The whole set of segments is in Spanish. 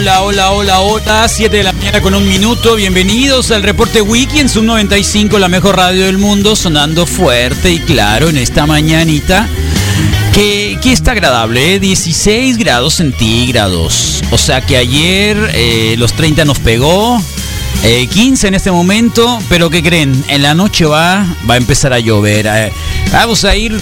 Hola, hola, hola, hola. 7 de la mañana con un minuto. Bienvenidos al reporte Wiki en Sub 95, la mejor radio del mundo, sonando fuerte y claro en esta mañanita. Que, que está agradable, ¿eh? 16 grados centígrados. O sea que ayer eh, los 30 nos pegó. eh, 15 en este momento, pero ¿qué creen? En la noche va, va a empezar a llover. eh. vamos a ir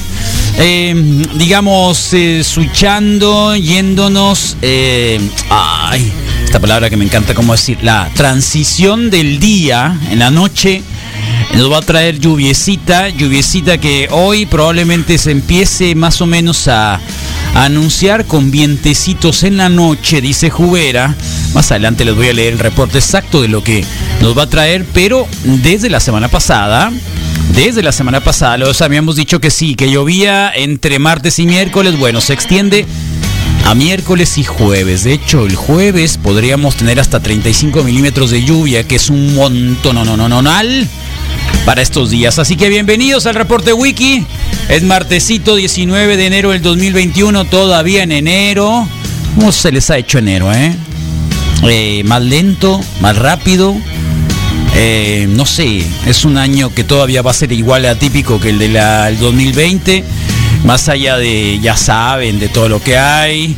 eh, digamos, eh, switchando, yéndonos, eh, ay, esta palabra que me encanta, ¿cómo decir? La transición del día en la noche nos va a traer lluviecita, lluviecita que hoy probablemente se empiece más o menos a, anunciar con vientecitos en la noche, dice Jubera. Más adelante les voy a leer el reporte exacto de lo que nos va a traer, pero desde la semana pasada, desde la semana pasada los habíamos dicho que sí, que llovía entre martes y miércoles. Bueno, se extiende a miércoles y jueves. De hecho, el jueves podríamos tener hasta 35 milímetros de lluvia, que es un montón no, no, no, no, para estos días. Así que bienvenidos al reporte Wiki. Es martesito 19 de enero del 2021, todavía en enero. ¿Cómo se les ha hecho enero, eh? Eh, más lento, más rápido. Eh, no sé, es un año que todavía va a ser igual de atípico que el del 2020. Más allá de, ya saben, de todo lo que hay.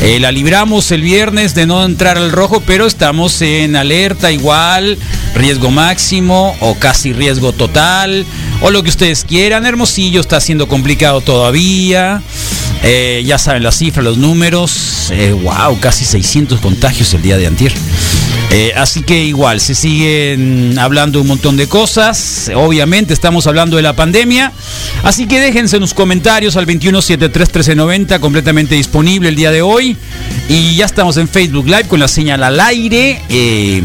Eh, la libramos el viernes de no entrar al rojo, pero estamos en alerta igual, riesgo máximo o casi riesgo total, o lo que ustedes quieran. Hermosillo está siendo complicado todavía. Eh, ya saben las cifras, los números. Wow, casi 600 contagios el día de antier. Eh, así que igual, se siguen hablando un montón de cosas. Obviamente estamos hablando de la pandemia. Así que déjense en los comentarios al 21731390, completamente disponible el día de hoy. Y ya estamos en Facebook Live con la señal al aire. eh,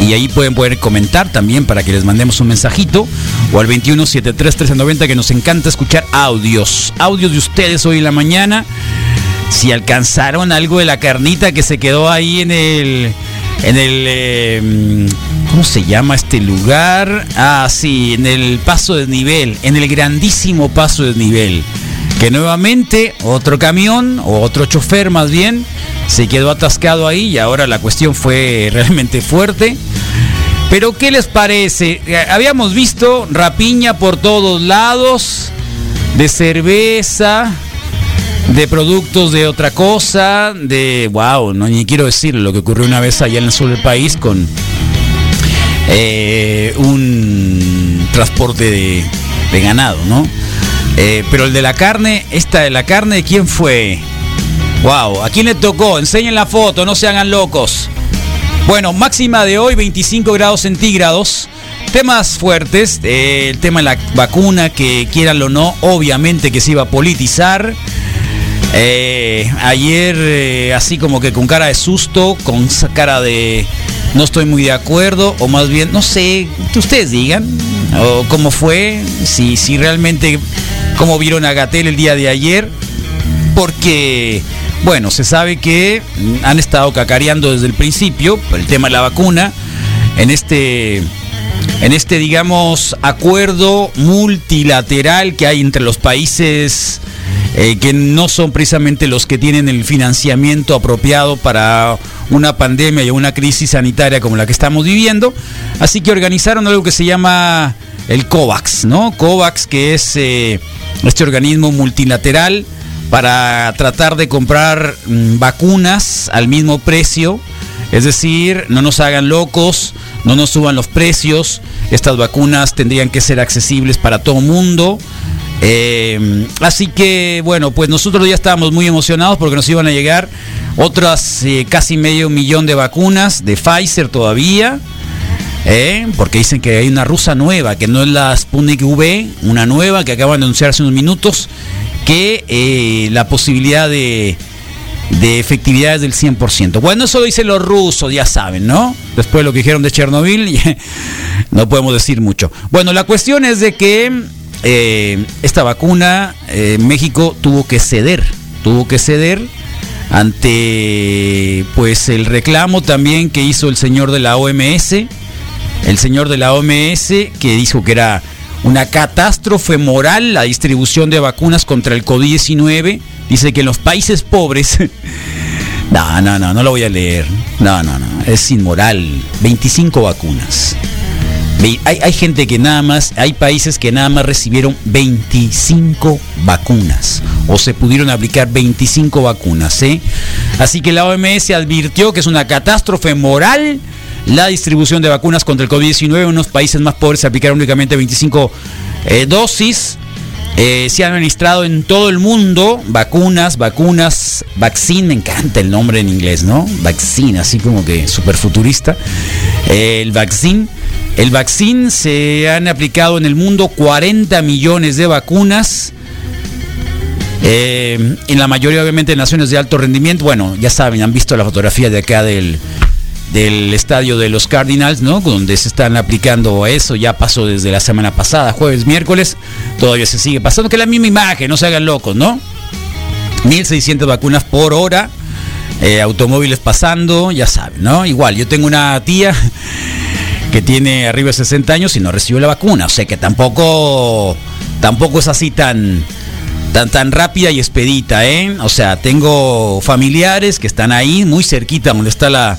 y ahí pueden poder comentar también para que les mandemos un mensajito. O al 21731390 que nos encanta escuchar audios. Audios de ustedes hoy en la mañana. Si alcanzaron algo de la carnita que se quedó ahí en el en el eh, ¿cómo se llama este lugar? Ah, sí, en el paso de nivel, en el grandísimo paso de nivel. Que nuevamente otro camión o otro chofer más bien se quedó atascado ahí y ahora la cuestión fue realmente fuerte. Pero ¿qué les parece? Eh, Habíamos visto rapiña por todos lados de cerveza, de productos de otra cosa, de wow, no ni quiero decir lo que ocurrió una vez allá en el sur del país con eh, un transporte de, ganado, ¿no? Eh, pero el de la carne, esta de la carne, ¿de quién fue? Wow, ¿a quién le tocó? Enseñen la foto, no se hagan locos. Bueno, máxima de hoy 25 grados centígrados. Temas fuertes, eh, el tema de la vacuna, que quieran o no, obviamente que se iba a politizar. Eh, ayer, eh, así como que con cara de susto, con cara de no estoy muy de acuerdo, o más bien, no sé, que ustedes digan, o cómo fue, si, si realmente, cómo vieron a Gatel el día de ayer, porque, bueno, se sabe que han estado cacareando desde el principio el tema de la vacuna, en este, en este, digamos, acuerdo multilateral que hay entre los países eh, que no son precisamente los que tienen el financiamiento apropiado para una pandemia y una crisis sanitaria como la que estamos viviendo. Así que organizaron algo que se llama el COVAX, ¿no? COVAX, que es eh, este organismo multilateral para tratar de comprar mm, vacunas al mismo precio. Es decir, no nos hagan locos, no nos suban los precios. Estas vacunas tendrían que ser accesibles para todo mundo. Eh, así que bueno, pues nosotros ya estábamos muy emocionados porque nos iban a llegar otras eh, casi medio millón de vacunas de Pfizer todavía. ¿eh? porque dicen que hay una rusa nueva, que no es la Sputnik V, una nueva que acaban de anunciar hace unos minutos, que la posibilidad de, de efectividad es del 100%. Bueno, eso lo dicen los rusos, ya saben, ¿no? Después de lo que dijeron de Chernobyl, no podemos decir mucho. Bueno, la cuestión es de que eh, esta vacuna eh, México tuvo que ceder, tuvo que ceder ante pues el reclamo también que hizo el señor de la OMS, el señor de la OMS que dijo que era una catástrofe moral la distribución de vacunas contra el COVID-19. Dice que en los países pobres... no, no, no, no lo voy a leer. No, no, no, es inmoral. 25 vacunas. Hay, gente que nada más, hay países que nada más recibieron 25 vacunas o se pudieron aplicar 25 vacunas. ¿eh? Así que la OMS advirtió que es una catástrofe moral la distribución de vacunas contra el COVID-19 en unos países más pobres se aplicaron únicamente 25 eh, dosis. Eh, se han administrado en todo el mundo vacunas, vacunas, vaccine, me encanta el nombre en inglés, ¿no? Vaccine, así como que súper futurista. el vaccine el vaccine se han aplicado en el mundo 40 millones de vacunas. Eh, en la mayoría, obviamente, de naciones de alto rendimiento. Bueno, ya saben, han visto la fotografía de acá del, del estadio de los Cardinals, ¿no? Donde se están aplicando eso. Ya pasó desde la semana pasada, jueves, miércoles. Todavía se sigue pasando. Que la misma imagen, no se hagan locos, ¿no? 1.600 vacunas por hora. Eh, automóviles pasando, ya saben, ¿no? Igual, yo tengo una tía que tiene arriba de 60 años y no recibió la vacuna. O sea que tampoco, tampoco es así tan, tan, tan rápida y expedita, ¿eh? O sea, tengo familiares que están ahí, muy cerquita donde está la,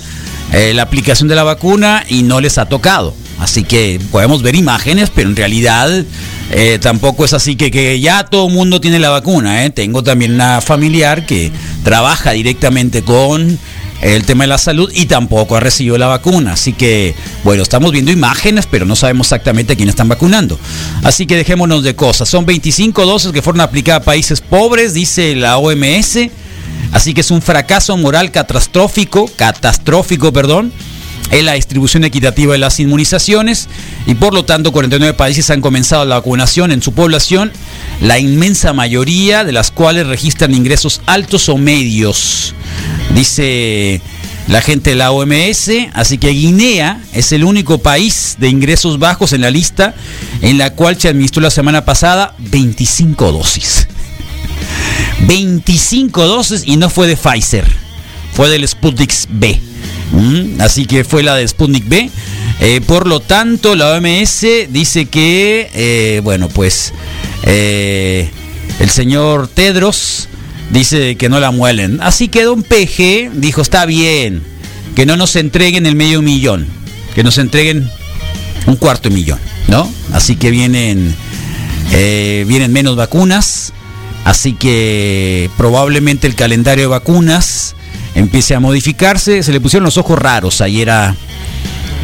eh, la aplicación de la vacuna y no les ha tocado. Así que podemos ver imágenes, pero en realidad eh, tampoco es así que, que, ya todo el mundo tiene la vacuna. ¿eh? Tengo también una familiar que trabaja directamente con el tema de la salud y tampoco ha recibido la vacuna. Así que, bueno, estamos viendo imágenes, pero no sabemos exactamente a quién están vacunando. Así que dejémonos de cosas. Son 25 dosis que fueron aplicadas a países pobres, dice la OMS. Así que es un fracaso moral catastrófico, catastrófico, perdón, en la distribución equitativa de las inmunizaciones y por lo tanto 49 países han comenzado la vacunación en su población, la inmensa mayoría de las cuales registran ingresos altos o medios dice la gente de la OMS. Así que Guinea es el único país de ingresos bajos en la lista en la cual se administró la semana pasada 25 dosis. 25 dosis y no fue de Pfizer, fue del Sputnik B. Mm, así que fue la de Sputnik B. Eh, por lo tanto, la OMS dice que, eh, bueno, pues eh, el señor Tedros dice que no la muelen. Así que Don Peje dijo, está bien, que no nos entreguen el medio millón, que nos entreguen un cuarto millón, ¿no? Así que vienen, eh, vienen menos vacunas, así que probablemente el calendario de vacunas empiece a modificarse. Se le pusieron los ojos raros ayer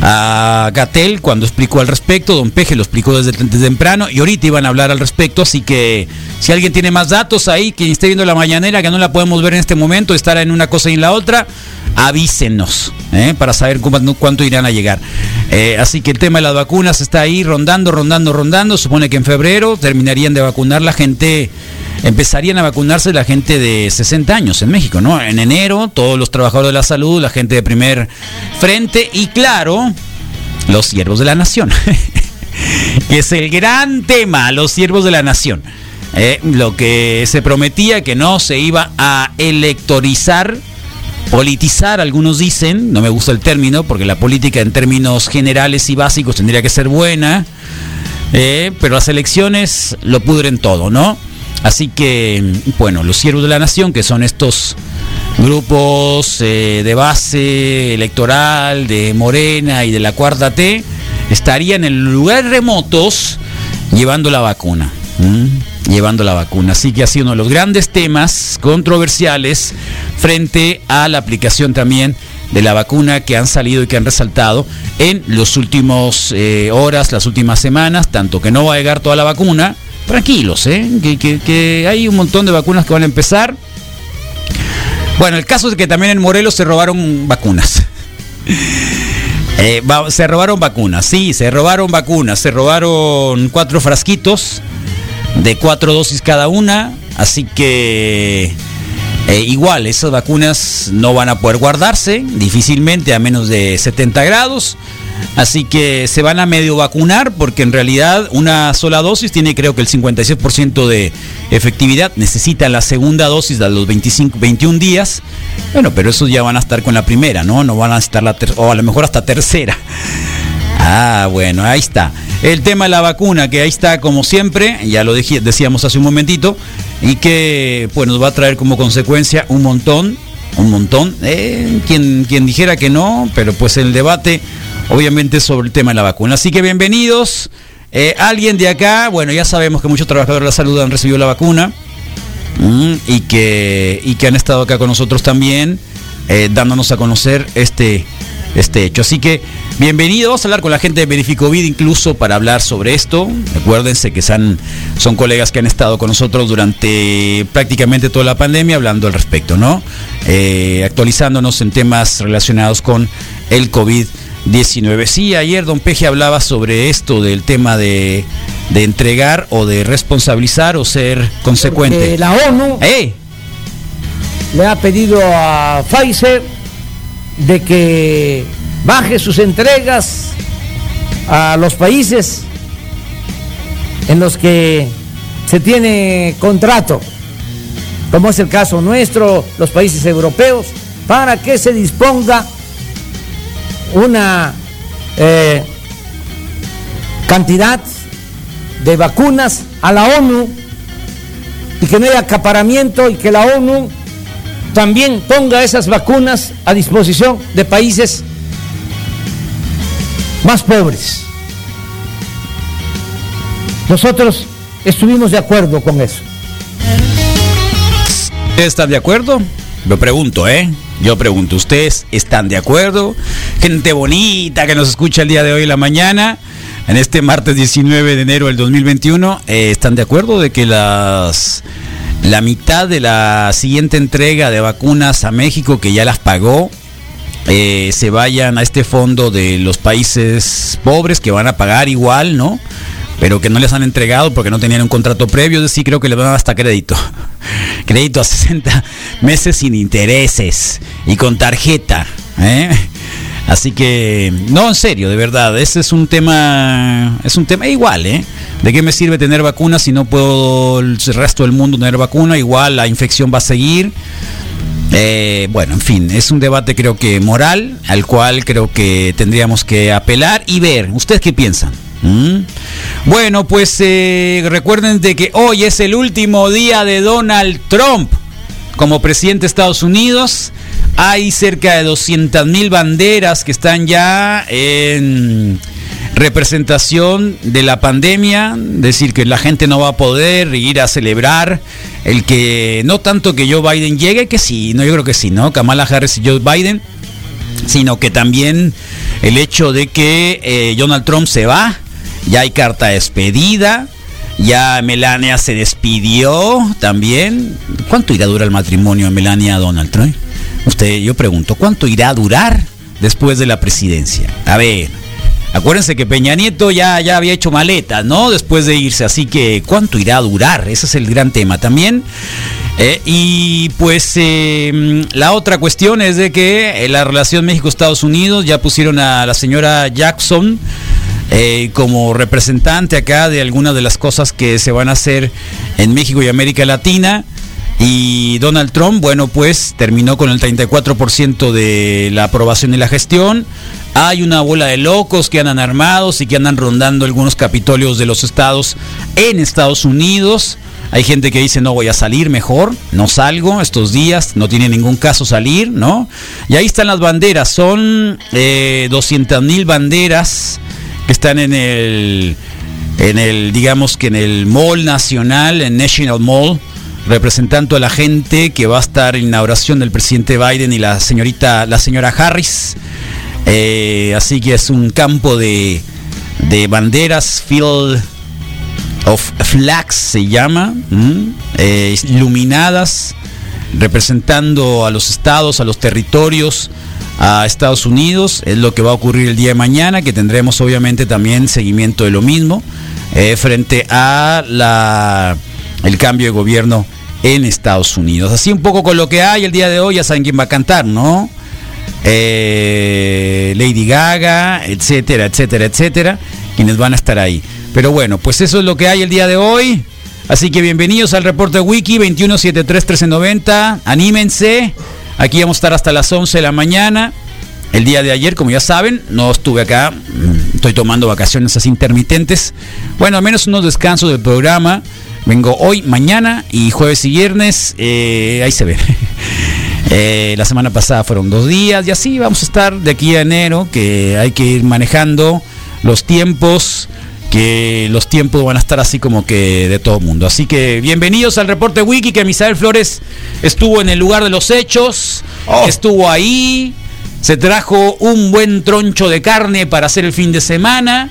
a Gatel cuando explicó al respecto. Don Peje lo explicó desde, temprano y ahorita iban a hablar al respecto. Así que si alguien tiene más datos ahí, quien esté viendo la mañanera, que no la podemos ver en este momento, estará en una cosa y en la otra, avísenos ¿eh? para saber cuánto, irán a llegar. Eh, así que el tema de las vacunas está ahí rondando, rondando, rondando. Supone que en febrero terminarían de vacunar la gente empezarían a vacunarse la gente de 60 años en México, ¿no? En enero, todos los trabajadores de la salud, la gente de primer frente y claro, los siervos de la nación. que es el gran tema, los siervos de la nación. Eh, lo que se prometía que no se iba a electorizar, politizar, algunos dicen, no me gusta el término, porque la política en términos generales y básicos tendría que ser buena, eh, pero las elecciones lo pudren todo, ¿no? Así que, bueno, los siervos de la nación, que son estos grupos eh, de base electoral de Morena y de la Cuarta T, estarían en lugares remotos llevando la vacuna. Llevando la vacuna. Así que ha sido uno de los grandes temas controversiales frente a la aplicación también de la vacuna que han salido y que han resaltado en los últimos eh, horas, las últimas semanas, tanto que no va a llegar toda la vacuna, tranquilos, ¿eh? que, hay un montón de vacunas que van a empezar. Bueno, el caso es que también en Morelos se robaron vacunas. Eh, se robaron vacunas, sí, se robaron vacunas, se robaron cuatro frasquitos de cuatro dosis cada una, así que eh, igual, esas vacunas no van a poder guardarse difícilmente a menos de 70 grados. Así que se van a medio vacunar porque en realidad una sola dosis tiene creo que el 56% de efectividad. Necesita la segunda dosis de los 25, 21 días. Bueno, pero esos ya van a estar con la primera, ¿no? No van a estar la o a lo mejor hasta tercera. Ah, bueno, ahí está. El tema de la vacuna, que ahí está como siempre, ya lo decíamos hace un momentito, y que pues nos va a traer como consecuencia un montón, un montón. Eh, quien, quien dijera que no, pero pues el debate obviamente sobre el tema de la vacuna. Así que bienvenidos. Eh, alguien de acá, bueno, ya sabemos que muchos trabajadores de la salud han recibido la vacuna mm, y, que, y que han estado acá con nosotros también, eh, dándonos a conocer este, este hecho. Así que bienvenidos, a hablar con la gente de Verificovid incluso para hablar sobre esto. Acuérdense que son, son colegas que han estado con nosotros durante prácticamente toda la pandemia hablando al respecto, ¿no? Eh, actualizándonos en temas relacionados con el COVID. 19. Sí, ayer don Peje hablaba sobre esto del tema de, de entregar o de responsabilizar o ser consecuente. la ONU le ha pedido a Pfizer de que baje sus entregas a los países en los que se tiene contrato, como es el caso nuestro, los países europeos, para que se disponga una eh, cantidad de vacunas a la ONU y que no haya acaparamiento y que la ONU también ponga esas vacunas a disposición de países más pobres. Nosotros estuvimos de acuerdo con eso. ¿Están de acuerdo? Lo pregunto, ¿eh? Yo pregunto, ¿ustedes están de acuerdo? Gente bonita que nos escucha el día de hoy en la mañana, en este martes 19 de enero del 2021, eh, ¿están de acuerdo de que las la mitad de la siguiente entrega de vacunas a México, que ya las pagó, eh, se vayan a este fondo de los países pobres que van a pagar igual, ¿no? Pero que no les han entregado porque no tenían un contrato previo, decir, creo que le van hasta crédito. crédito a 60 meses sin intereses y con tarjeta. ¿eh? Así que, no, en serio, de verdad, ese es un tema, es un tema igual, ¿eh? ¿De qué me sirve tener vacuna si no puedo el resto del mundo tener vacuna? Igual la infección va a seguir. Eh, bueno, en fin, es un debate creo que moral, al cual creo que tendríamos que apelar y ver. ¿Ustedes qué piensan? ¿Mm? Bueno, pues eh, recuerden de que hoy es el último día de Donald Trump como presidente de Estados Unidos. Hay cerca de 200 mil banderas que están ya en representación de la pandemia, decir que la gente no va a poder ir a celebrar el que no tanto que Joe Biden llegue, que sí, no yo creo que sí, ¿no? Kamala Harris y Joe Biden, sino que también el hecho de que eh, Donald Trump se va, ya hay carta despedida, ya Melania se despidió también. ¿Cuánto irá a durar el matrimonio de Melania Donald Trump? Usted, yo pregunto, ¿cuánto irá a durar después de la presidencia? A ver, acuérdense que Peña Nieto ya, ya había hecho maletas, ¿no? Después de irse, así que ¿cuánto irá a durar? Ese es el gran tema también. Eh, y pues eh, la otra cuestión es de que la relación México-Estados Unidos ya pusieron a la señora Jackson eh, como representante acá de algunas de las cosas que se van a hacer en México y América Latina. Y Donald Trump, bueno, pues terminó con el 34% de la aprobación de la gestión. Hay una bola de locos que andan armados y que andan rondando algunos capitolios de los estados en Estados Unidos. Hay gente que dice, no voy a salir mejor, no salgo estos días, no tiene ningún caso salir, ¿no? Y ahí están las banderas, son eh, 200 mil banderas que están en el, en el, digamos que en el Mall Nacional, en National Mall, representando a la gente que va a estar en la inauguración del presidente Biden y la señorita, la señora Harris. Eh, así que es un campo de, de banderas, field of flags se llama, eh, iluminadas, representando a los estados, a los territorios, a Estados Unidos. Es lo que va a ocurrir el día de mañana, que tendremos obviamente también seguimiento de lo mismo eh, frente a la, el cambio de gobierno en Estados Unidos. Así un poco con lo que hay el día de hoy, ya saben quién va a cantar, ¿no? Eh, Lady Gaga, etcétera, etcétera, etcétera, quienes van a estar ahí. Pero bueno, pues eso es lo que hay el día de hoy. Así que bienvenidos al reporte Wiki 2173-1390. Anímense. Aquí vamos a estar hasta las 11 de la mañana. El día de ayer, como ya saben, no estuve acá. mm, Estoy tomando vacaciones así intermitentes. Bueno, al menos unos descansos del programa. Vengo hoy, mañana y jueves y viernes. eh, ahí se ve. Eh, la semana pasada fueron dos días y así vamos a estar de aquí a enero, que hay que ir manejando los tiempos, que los tiempos van a estar así como que de todo mundo. Así que bienvenidos al reporte Wiki, que Misael Flores estuvo en el lugar de los hechos, estuvo ahí, se trajo un buen troncho de carne para hacer el fin de semana.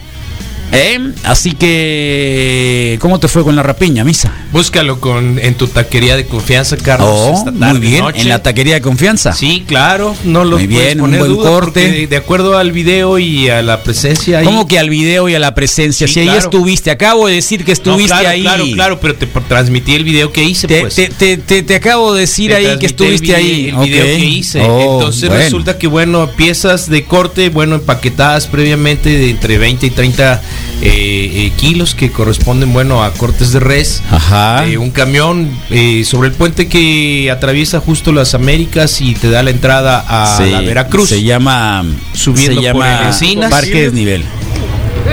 ¿Eh? Así que, ¿cómo te fue con la rapiña, Misa? Búscalo con, en tu taquería de confianza, Carlos. Oh, esta tarde, muy bien, noche. en la taquería de confianza. Sí, claro, no lo Muy bien, un buen duda, corte. De, de acuerdo al video y a la presencia ahí. ¿Cómo que al video y a la presencia? Sí, si ahí estuviste, acabo de decir que No, estuviste claro, ahí. Claro, claro, pero te transmití el video que hice, Te, pues. te- te- te- te acabo de decir ahí que el estuviste ahí. El video que hice. Oh, Entonces bueno. resulta que, bueno, piezas de corte, bueno, empaquetadas previamente de entre 20 y 30 eh, eh, kilos que corresponden, bueno, a cortes de res. Ajá. Eh, un camión eh, sobre el puente que atraviesa justo las Américas y te da la entrada a la Veracruz. Se llama. Subiendo se por llama Encinas. Parque Desnivel.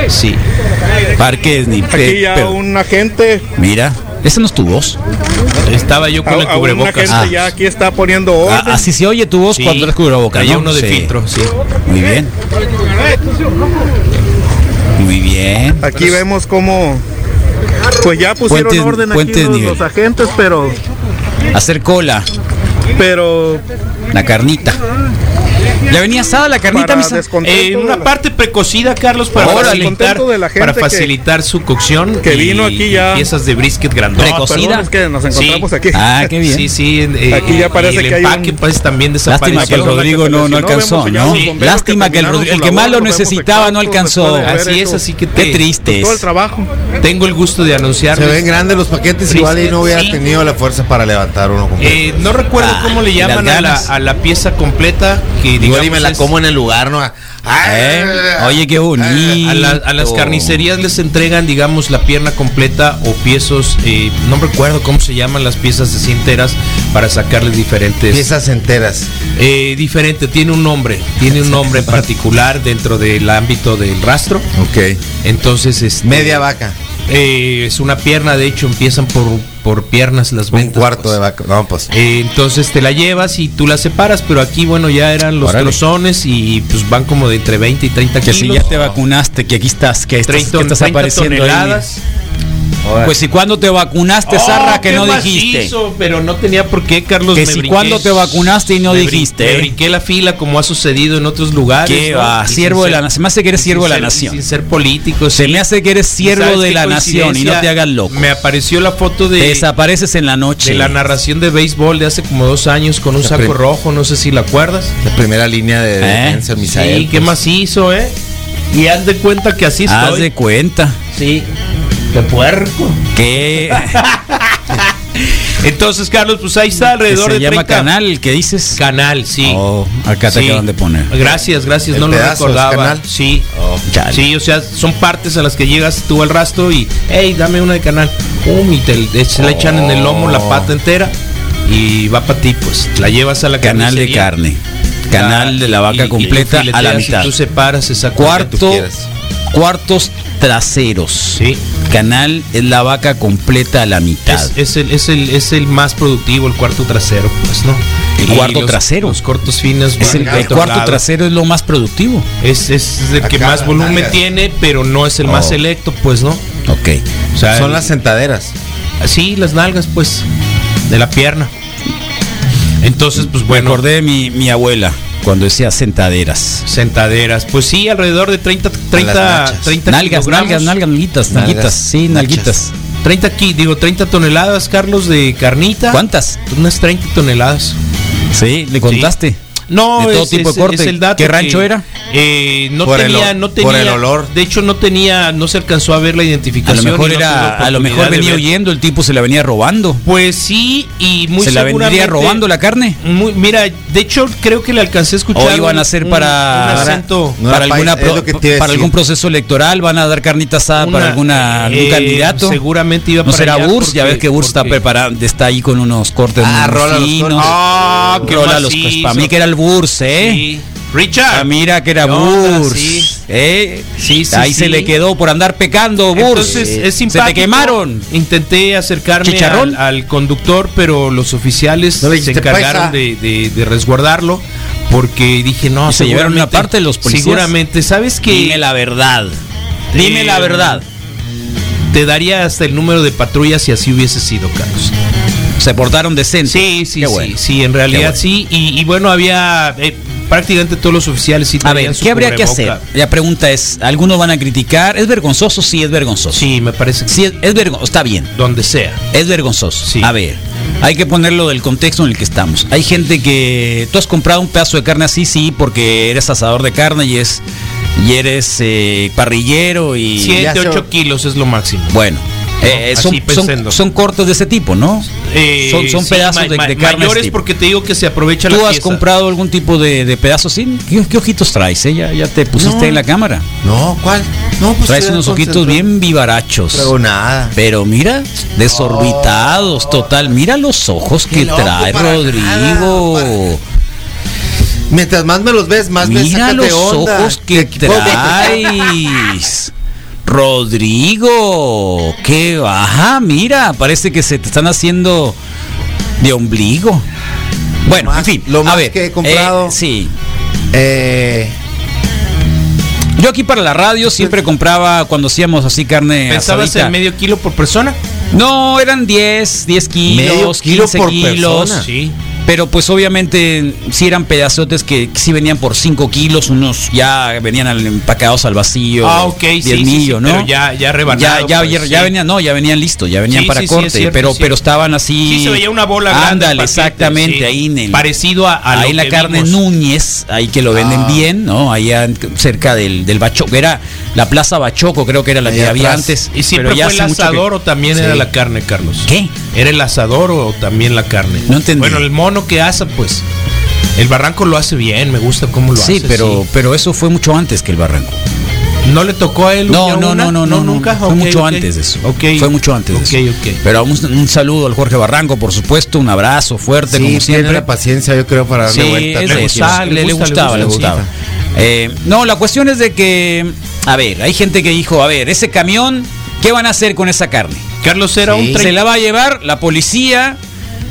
Sí. Parque Desnivel. Aquí ya un agente, Mira, esa no es tu voz. Estaba yo con a, el cubrebocas. Ah. ya aquí está poniendo Ah, orden. así se oye tu voz Sí. cuando eres cubrebocas. Traía ¿no? uno de Sí. filtro, sí. Muy bien. Muy bien. Aquí vemos cómo pues ya pusieron orden aquí los agentes, pero Hacer cola. pero La carnita. ¿Ya venía asada la carnita, misa? Eh, una la- parte precocida, Carlos, para Órale. facilitar, de la gente para que- facilitar su cocción. que y- vino aquí ya. y piezas de brisket grandotas. Precocida. Perdón, es que nos encontramos Sí. aquí. Ah, qué bien. Sí, sí. eh, Aquí ya parece y el que hay empaque, un- pues también desapareció. Lástima que el Rodrigo no, no no alcanzó, ¿no? Lástima que el, el que más lo necesitaba no alcanzó. Así es, así que Qué te, triste. todo el trabajo. tengo el gusto de anunciar. Se ven grandes los paquetes, igual y no hubiera Sí. tenido la fuerza para levantar uno completo. Eh, no recuerdo Ah, cómo le llaman a la, ganas. a la pieza completa. Que digamos me la es- como en el lugar, ¿no? ¿Eh? Oye, qué bonito. A, la- a las carnicerías les entregan, digamos, la pierna completa o piezos, eh, no recuerdo cómo se llaman las piezas así enteras para sacarles diferentes. Piezas enteras. Eh, diferente, tiene un nombre, tiene un nombre en particular dentro del ámbito del rastro. Ok. Entonces, este, Media vaca. eh, es una pierna, de hecho, empiezan por, por piernas las Un ventas. cuarto pues. de vaca. No, pues. Eh, entonces te la llevas y tú la separas, pero aquí, bueno, ya eran los Órale. trozones y pues van como de entre 20 y 30 Que kilos. si ya te vacunaste, que aquí estás, que estás, 30, que estás 30 apareciendo ahí. Pues si cuando te vacunaste, Sarra, Oh, que qué no dijiste. macizo, pero no tenía por qué, Carlos. Que me si brinqué- cuando te vacunaste y no me dijiste. Me brinqué la fila como ha sucedido en otros lugares. ¿Qué ¿no? va? Siervo de ser- la nación. Se me hace que eres siervo de la nación. Sin ser político. Se sí. me hace que eres ¿Y siervo de qué la nación y no te hagas loco. Me apareció la foto Te de, desapareces en la noche. de la narración de béisbol de hace como dos años con un La saco rojo, no sé si la acuerdas. La primera línea de ¿Eh? defensa, Misael. sí, qué pues. macizo, ¿eh? Y haz de cuenta que así Haz estoy. de cuenta. Sí. Qué puerco. Que. Entonces, Carlos, pues ahí está alrededor se de llama 30 canal, el que dices. Canal, sí. Oh, acá te Sí. acaban de poner. Gracias, gracias, El no lo recordaba. canal. Sí. Oh. Sí, o sea, son partes a las que llegas tú al rastro y, hey, dame una de canal. Pum, y te, se la echan en el lomo la pata entera y va para ti, pues. La llevas a la Canal de carne. Canal de la Y- vaca y- y completa tú a la y mitad. Tú separas esa Cuarto, quieras. Cuartos traseros. Sí. Canal es la vaca completa a la mitad. Es, es el, es, el, es el más productivo, el cuarto trasero, pues, ¿no? El Y cuarto los- trasero. Los cortos fines. Es el, cuarto lado. trasero es lo más productivo. Es, es el que más volumen tiene, pero no es el más Oh. selecto, pues, ¿no? Ok. O sea, Son el- las sentaderas. Sí, las nalgas, pues, de la pierna. Entonces, pues Me bueno, acordé de mi, mi abuela cuando decía sentaderas. sentaderas. Pues sí, alrededor de 30, 30, nachas. 30 Nalgas, nalgas, nalgas, nalguitas, Nalgas, nalguitas, sí, nachas. nalguitas. 30 aquí, digo, 30 toneladas, Carlos, de carnita. ¿Cuántas? Unas 30 toneladas. Sí, le contaste. No, De todo es, tipo de corte. es el dato ¿Qué rancho que, era? Eh, no Por tenía, no por tenía. el olor. De hecho, no tenía, no se alcanzó a ver la A identificación. lo mejor no era, a lo mejor venía huyendo, el tipo se la venía robando. Pues sí, y muy ¿Se la vendría robando la carne? Muy- mira, de hecho creo que le alcancé a escuchar. O iban a un- hacer para, un acento. No para, alguna pro- a para algún proceso electoral, van a dar carnita asada para una- alguna, algún eh, candidato. Seguramente iba No para será Burs, ya ves que Burs está preparando, está ahí con unos cortes Ah, muy rola los finos. cortes. Ah, qué Rola los macizo. Para mí que era el Burs, ¿eh? Sí. Richard. Ah, mira que era ¿Qué? Burs. Sí. ¿eh? Sí, sí, Ahí se le quedó por andar pecando, Burs. Entonces Se es simpático. te quemaron. Intenté acercarme al, al conductor, pero los oficiales No se encargaron de, de- de resguardarlo porque dije, no, ¿Y se llevaron una parte de los policías? Seguramente, ¿sabes que Dime la verdad. Dime Eh, la verdad. Te daría hasta el número de patrullas si así hubiese sido, Carlos. Se portaron decentes. Sí, sí, Qué sí, bueno. sí, en realidad bueno. sí. Y, y bueno, había eh, prácticamente todos los oficiales sí A ver, ¿qué habría que hacer? La pregunta es, ¿algunos van a criticar? ¿Es vergonzoso? Sí, es vergonzoso. Sí, me parece que Sí, es, es vergonzoso. Está bien. donde sea. Es vergonzoso. Sí. A ver, hay que ponerlo del contexto en el que estamos. Hay gente que... ¿Tú has comprado un pedazo de carne así? Sí, porque eres asador de carne y es... Y eres eh, parrillero y... 7, se- 8 kilos es lo máximo. Bueno, eh, son, son, cortes de ese tipo, ¿no? Eh, son son sí, pedazos ma- de, ma- de carne. de Mayores porque te digo que se aprovecha ¿Tú la has pieza. comprado algún tipo de, de pedazos así? ¿Qué, qué ojitos traes? eh? Ya, ya te pusiste No. en la cámara. No, ¿cuál? No, pues Traes unos ojitos bien vivarachos. Pero nada. Pero mira, desorbitados, total. Mira los ojos que trae Rodrigo. nada, Mientras más me los ves, más me Mira sacas de los onda. ojos que ¿Qué- qué- traes. Rodrigo, qué baja, mira, parece que se te están haciendo de ombligo. Bueno, más- en fin, lo a más ver, que he comprado- eh, sí, Eh, yo aquí para la radio siempre compraba cuando hacíamos así carne ¿Pensabas asadita. en medio kilo por persona? No, eran 10, 10 kilos, Medio kilo 15 por kilos. persona. Sí. Pero pues obviamente sí eran pedazotes que sí venían por 5 kilos, unos ya venían al- empacados al vacío. Ah, ok, sí, sí, sí, ¿no? pero ya- ya rebanado, Ya, ya, pues, ya sí. venían, no, ya venían listos, ya venían para sí, sí, corte, cierto, pero, pero estaban así. Sí, se veía una bola grande. Ándale, exactamente, ahí en el, Parecido a, a ahí la que carne vimos. Núñez, ahí que lo venden Ah. bien, ¿no? Allá en- cerca del, del Bachoco, era la Plaza Bachoco, creo que era la que había antes. ¿Y siempre pero ya fue el que- asador o también era la carne, Carlos? ¿Qué? ¿Era el asador o también la carne? No entendí. Bueno, el mono que asa, pues. El barranco lo hace bien, me gusta cómo lo hace. Sí, pero, pero eso fue mucho antes que el barranco. ¿No le tocó a él? No, no, una? no, no, no, nunca. Fue mucho antes de eso. Ok. Fue mucho antes Ok, de eso. ok. Pero un, un saludo al Jorge Barranco, por supuesto, un abrazo fuerte, sí, como tiene siempre. la paciencia, yo creo, para darle Sí, vuelta. Le gustaba, le le, le gusta, le gustaba. Eh, no, la cuestión es de que, a ver, hay gente que dijo, a ver, ese camión, ¿qué van a hacer con esa carne? Carlos era Sí. un Se tren. la va a llevar la policía,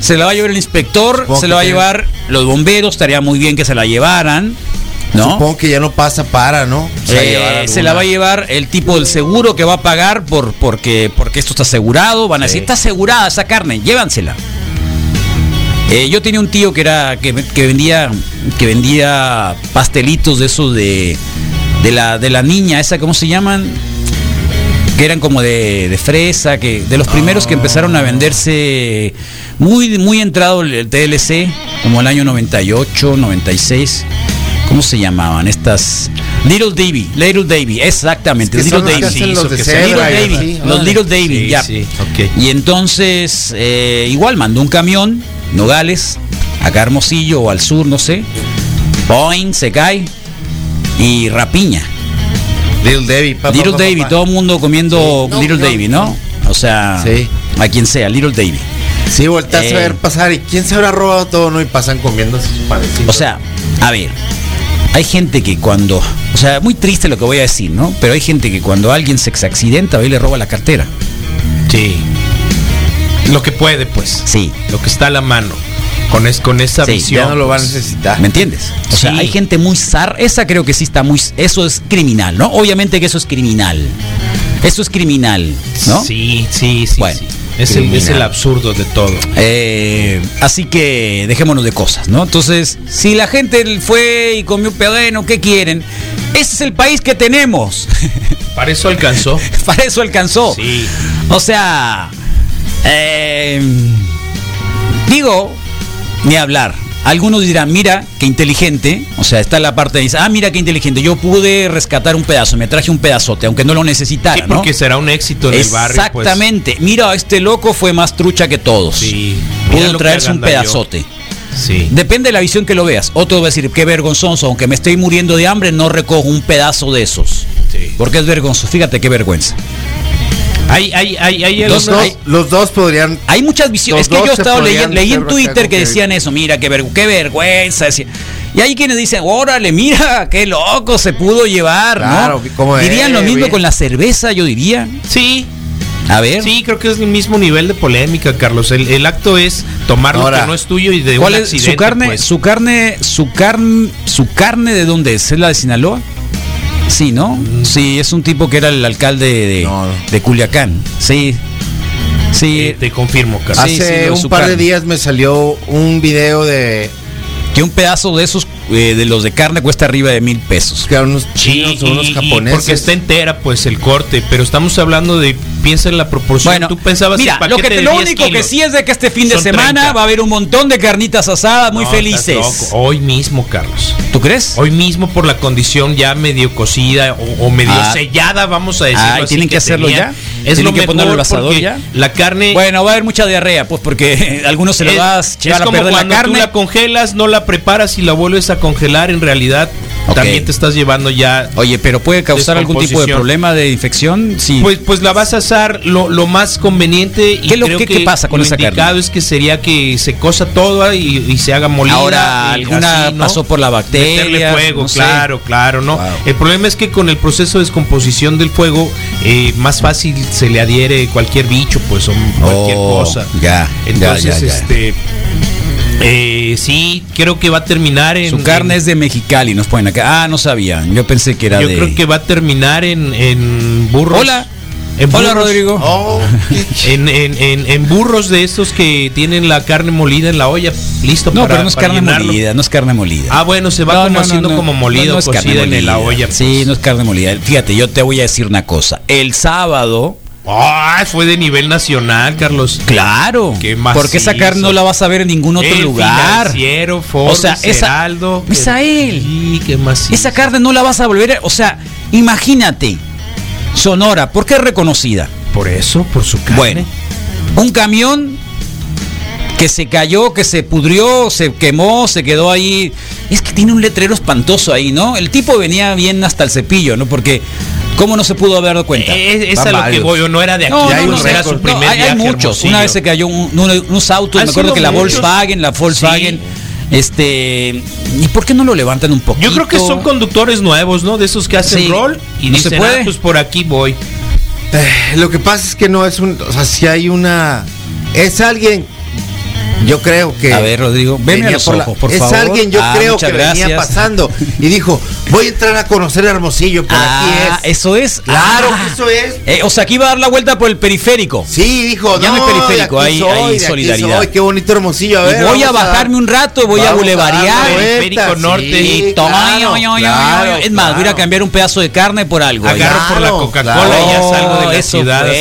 se la va a llevar el inspector, Supongo se la va a llevar los bomberos, estaría muy bien que se la llevaran, ¿no? Supongo que ya no pasa para, ¿no? Eh, se la va a llevar el tipo del seguro que va a pagar por porque porque esto está asegurado. Van a Sí. decir, está asegurada esa carne, llévansela. Eh, yo tenía un tío que era que, que vendía que vendía pastelitos de esos de de la de la niña esa cómo se llaman que eran como de, de fresa que de los primeros que empezaron a venderse muy muy entrado el TLC como el año 98 96 cómo se llamaban estas Little Davy, Little Davy, exactamente, Es que Little Davy. los Little Davy, así, los órale. Little Davy, Sí, ya. Y entonces, eh, igual mandó un camión, Nogales, acá a Hermosillo o al sur, no sé. Point, se cae. Y rapiña. Little Davy, papá. Little papá, papá. todo el mundo comiendo Sí. No, Little no. Davy, ¿no? O sea, Sí. a quien sea, Little Davy. Sí, volteas Eh. a ver pasar y quién se habrá robado todo, ¿no? Y pasan comiendo sus panecitos. O sea, a ver, hay gente que cuando, o sea, muy triste lo que voy a decir, ¿no? Pero hay gente que cuando alguien se accidenta, va y le roba la cartera. Sí. Lo que puede, pues. Sí. Lo que está a la mano. Con, es, con esa Sí, visión. ya no lo va a pues. necesitar. ¿Me entiendes? O sea, hay gente muy zar, esa creo que sí está muy, eso es criminal, ¿no? Obviamente que eso es criminal. Eso es criminal, ¿no? Sí, sí, sí. Bueno, sí. Es, el, es criminal. el absurdo de todo. Eh, así que dejémonos de cosas, ¿no? Entonces, si la gente fue y comió pedeno, ¿qué quieren? Ese es el país que tenemos. Para eso alcanzó. Para eso alcanzó. Sí. O sea, eh, digo, ni hablar. Algunos dirán, mira, qué inteligente. O sea, está la parte de dice, ah, mira qué inteligente. Yo pude rescatar un pedazo, me traje un pedazote, aunque no lo necesitara. Sí, ¿no? porque será un éxito en el barrio. pues. Exactamente. Mira, este loco fue más trucha que todos. Sí. Pudo traerse un pedazote. Sí. Depende de la visión que lo veas. Otro va a decir, qué vergonzoso, aunque me estoy muriendo de hambre, no recojo un pedazo de esos. Sí. Porque es vergonzoso. Fíjate qué vergüenza. Hay, hay, hay, hay algunos- dos, los dos podrían. Hay muchas visiones. Es que yo podrían leyendo, leí en Twitter que decían eso, mira, qué, ver- qué vergüenza. decía. Y hay quienes dicen, órale, mira, qué loco se pudo llevar, Claro, ¿no? ¿cómo es, Dirían lo mismo con la cerveza, yo diría. Sí, A ver, sí, creo que es el mismo nivel de polémica, Carlos. El, el acto es tomar lo que no es tuyo y de ¿cuál un es accidente, su carne? pues. Su carne, su carne, su carne de dónde es? ¿Es la de Sinaloa? Sí, ¿no? Sí, es un tipo que era el alcalde de, No, no. de Culiacán. Sí. Sí, Eh, te confirmo, Carlos. Sí, Hace sí, un par de días me salió un video de que un pedazo de esos, eh, de los de carne, cuesta arriba de mil pesos. que unos Sí, chinos o unos japoneses. porque está entera, pues el corte, pero estamos hablando de piensa en la proporción. Bueno, Tú pensabas mira, el lo, que, de lo 10 único que sí es de que este fin de Son semana 30. va a haber un montón de carnitas asadas muy No, felices. loco. Hoy mismo, Carlos. ¿Tú crees? Hoy mismo por la condición ya medio cocida o, o medio Ah. sellada, vamos a decirlo Ah, ¿y así, tienen que hacerlo tenía. ya? Es ¿Tienen lo que ponerlo al asador ya? La carne Bueno, va a haber mucha diarrea, pues porque algunos se lo vas a perder la carne. tú la congelas, no la preparas y la vuelves a congelar, en realidad También te estás llevando ya Oye, pero puede causar algún tipo de problema de infección. Sí. Pues, pues la vas a asar lo, lo más conveniente y ¿Qué lo- creo qué- que qué pasa con lo esa indicado carne? es que sería que se cosa todo y, y se haga molida. Ahora, alguna así, ¿no? pasó por la bacteria. Meterle fuego, no sé. claro, claro, ¿no? Wow. El problema es que con el proceso de descomposición del fuego, eh, más fácil se le adhiere cualquier bicho, pues, o cualquier Oh, cosa. ya, Entonces, ya, ya, ya. este. Eh, sí, creo que va a terminar en. Su carne en- es de Mexicali, nos ponen acá. Ah, no sabía. Yo pensé que era Yo de. creo que va a terminar en, en burros. Hola. En Hola, burros. Rodrigo. Oh, En, en, en, en burros de estos que tienen la carne molida en la olla, listo No, para pero no es carne llenarlo. molida, no es carne molida. Ah, bueno, se va No, como no, haciendo no. como molida No, no o es carne cocida en la molida. olla. Sí, pues. no es carne molida. Fíjate, yo te voy a decir una cosa. El sábado, Ah, fue de nivel nacional, Carlos. claro, Qué porque esa macizo. carne no la vas a ver en ningún otro El lugar. Financiero, Forbes, O sea, esa- Heraldo. Misael. Sí, qué más. Esa carne no la vas a volver, a- o sea, imagínate. Sonora, ¿por qué es reconocida? Por eso, por su carne. Bueno, un camión que se cayó, que se pudrió, se quemó, se quedó ahí. Es que tiene un letrero espantoso ahí, ¿no? El tipo venía bien hasta el cepillo, ¿no? Porque, ¿cómo no se pudo haber dado cuenta? Eh, es Van a lo que voy, yo no era de aquí. No, récord. su no, primer hay, hay viaje muchos. Una vez se cayó un- uno- unos autos, me acuerdo que la. Volkswagen, la Volkswagen, Sí. este, ¿y por qué no lo levantan un poquito? Yo creo que son conductores nuevos, ¿no? De esos que hacen Sí. roll y ¿No se dicen, puede? "Ah, pues por aquí voy. Eh, Lo que pasa es que no es un. O sea, si hay una. Es alguien. Yo creo que. A ver, Rodrigo, a venía los por la- por es favor. alguien, yo Ah, creo que venía pasando. Y dijo: Voy a entrar a conocer Hermosillo. Por Ah, aquí es. eso es. Claro Ah. que eso es. Eh, o sea, aquí iba a dar la vuelta por el periférico. Sí, dijo, Ya no periférico, hay- soy, hay solidaridad. soy, qué bonito Hermosillo, a Y voy a bajarme un rato, voy a bulevarear. Periférico Norte. sí, Y toma, claro, yo, yo, yo, yo, claro, es más, voy a a cambiar un pedazo de carne por algo. Agarro por la Coca-Cola y ya salgo de la Eso ciudad fue.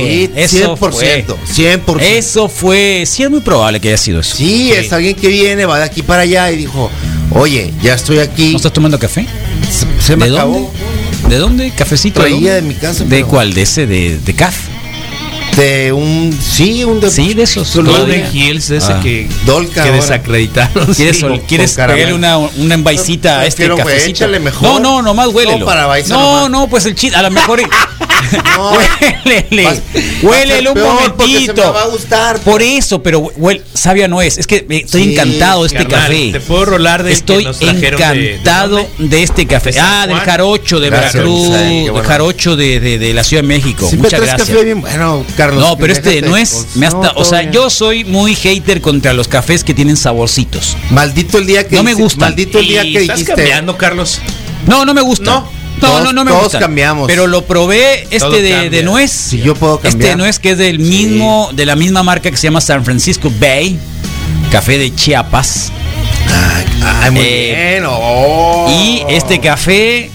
Sí, Eso 100%, 100%. Eso fue, sí es muy probable que haya sido eso. Sí, Sí. es alguien que viene, va de aquí para allá y dijo, Oye, ya estoy aquí. ¿No estás tomando café? Se, se me ¿De acabó. dónde? ¿De dónde? ¿Cafecito? Traía dónde? de mi casa, ¿De pero- cuál? ¿De ese? ¿De, de CAF? De un. Sí, un de. Sí, de esos. Golden Hills, ese Ah. que, Dolca que ahora. ¿Quieres, desacreditaron. Sí. ¿quieres con pegarle una, una envaisita a este cafecito? échale mejor. No, no, nomás huélelo. No, para No, nomás. no, pues el chiste, a lo mejor. No. Huélele. Huélele un peor se momentito. me va a gustar. Por eso, pero huel, sabia no es. Es que eh, estoy Sí, encantado de este Carnal, café. Te puedo rolar de Estoy encantado de, este café. ¿De San Ah, del jarocho de Gracias, Veracruz, qué del bueno. jarocho de, de- de la Ciudad de México. Siempre Muchas traes gracias. café bien bueno, Carlos. No, pero este no es, cosas. me No, hasta, o todo sea, bien. yo soy muy hater contra los cafés que tienen saborcitos. Maldito el día que No me gustan. Maldito el día que ¿Estás dijiste. cambiando, Carlos? No, no me gusta. No. No, Todos- no, no me todos cambiamos. Pero lo probé este de, nuez. Si yo puedo cambiar. Este de nuez que es del mismo, de la misma marca que se llama San Francisco Bay. Café de Chiapas. Ay, ay, muy Eh, bien. oh. Y este café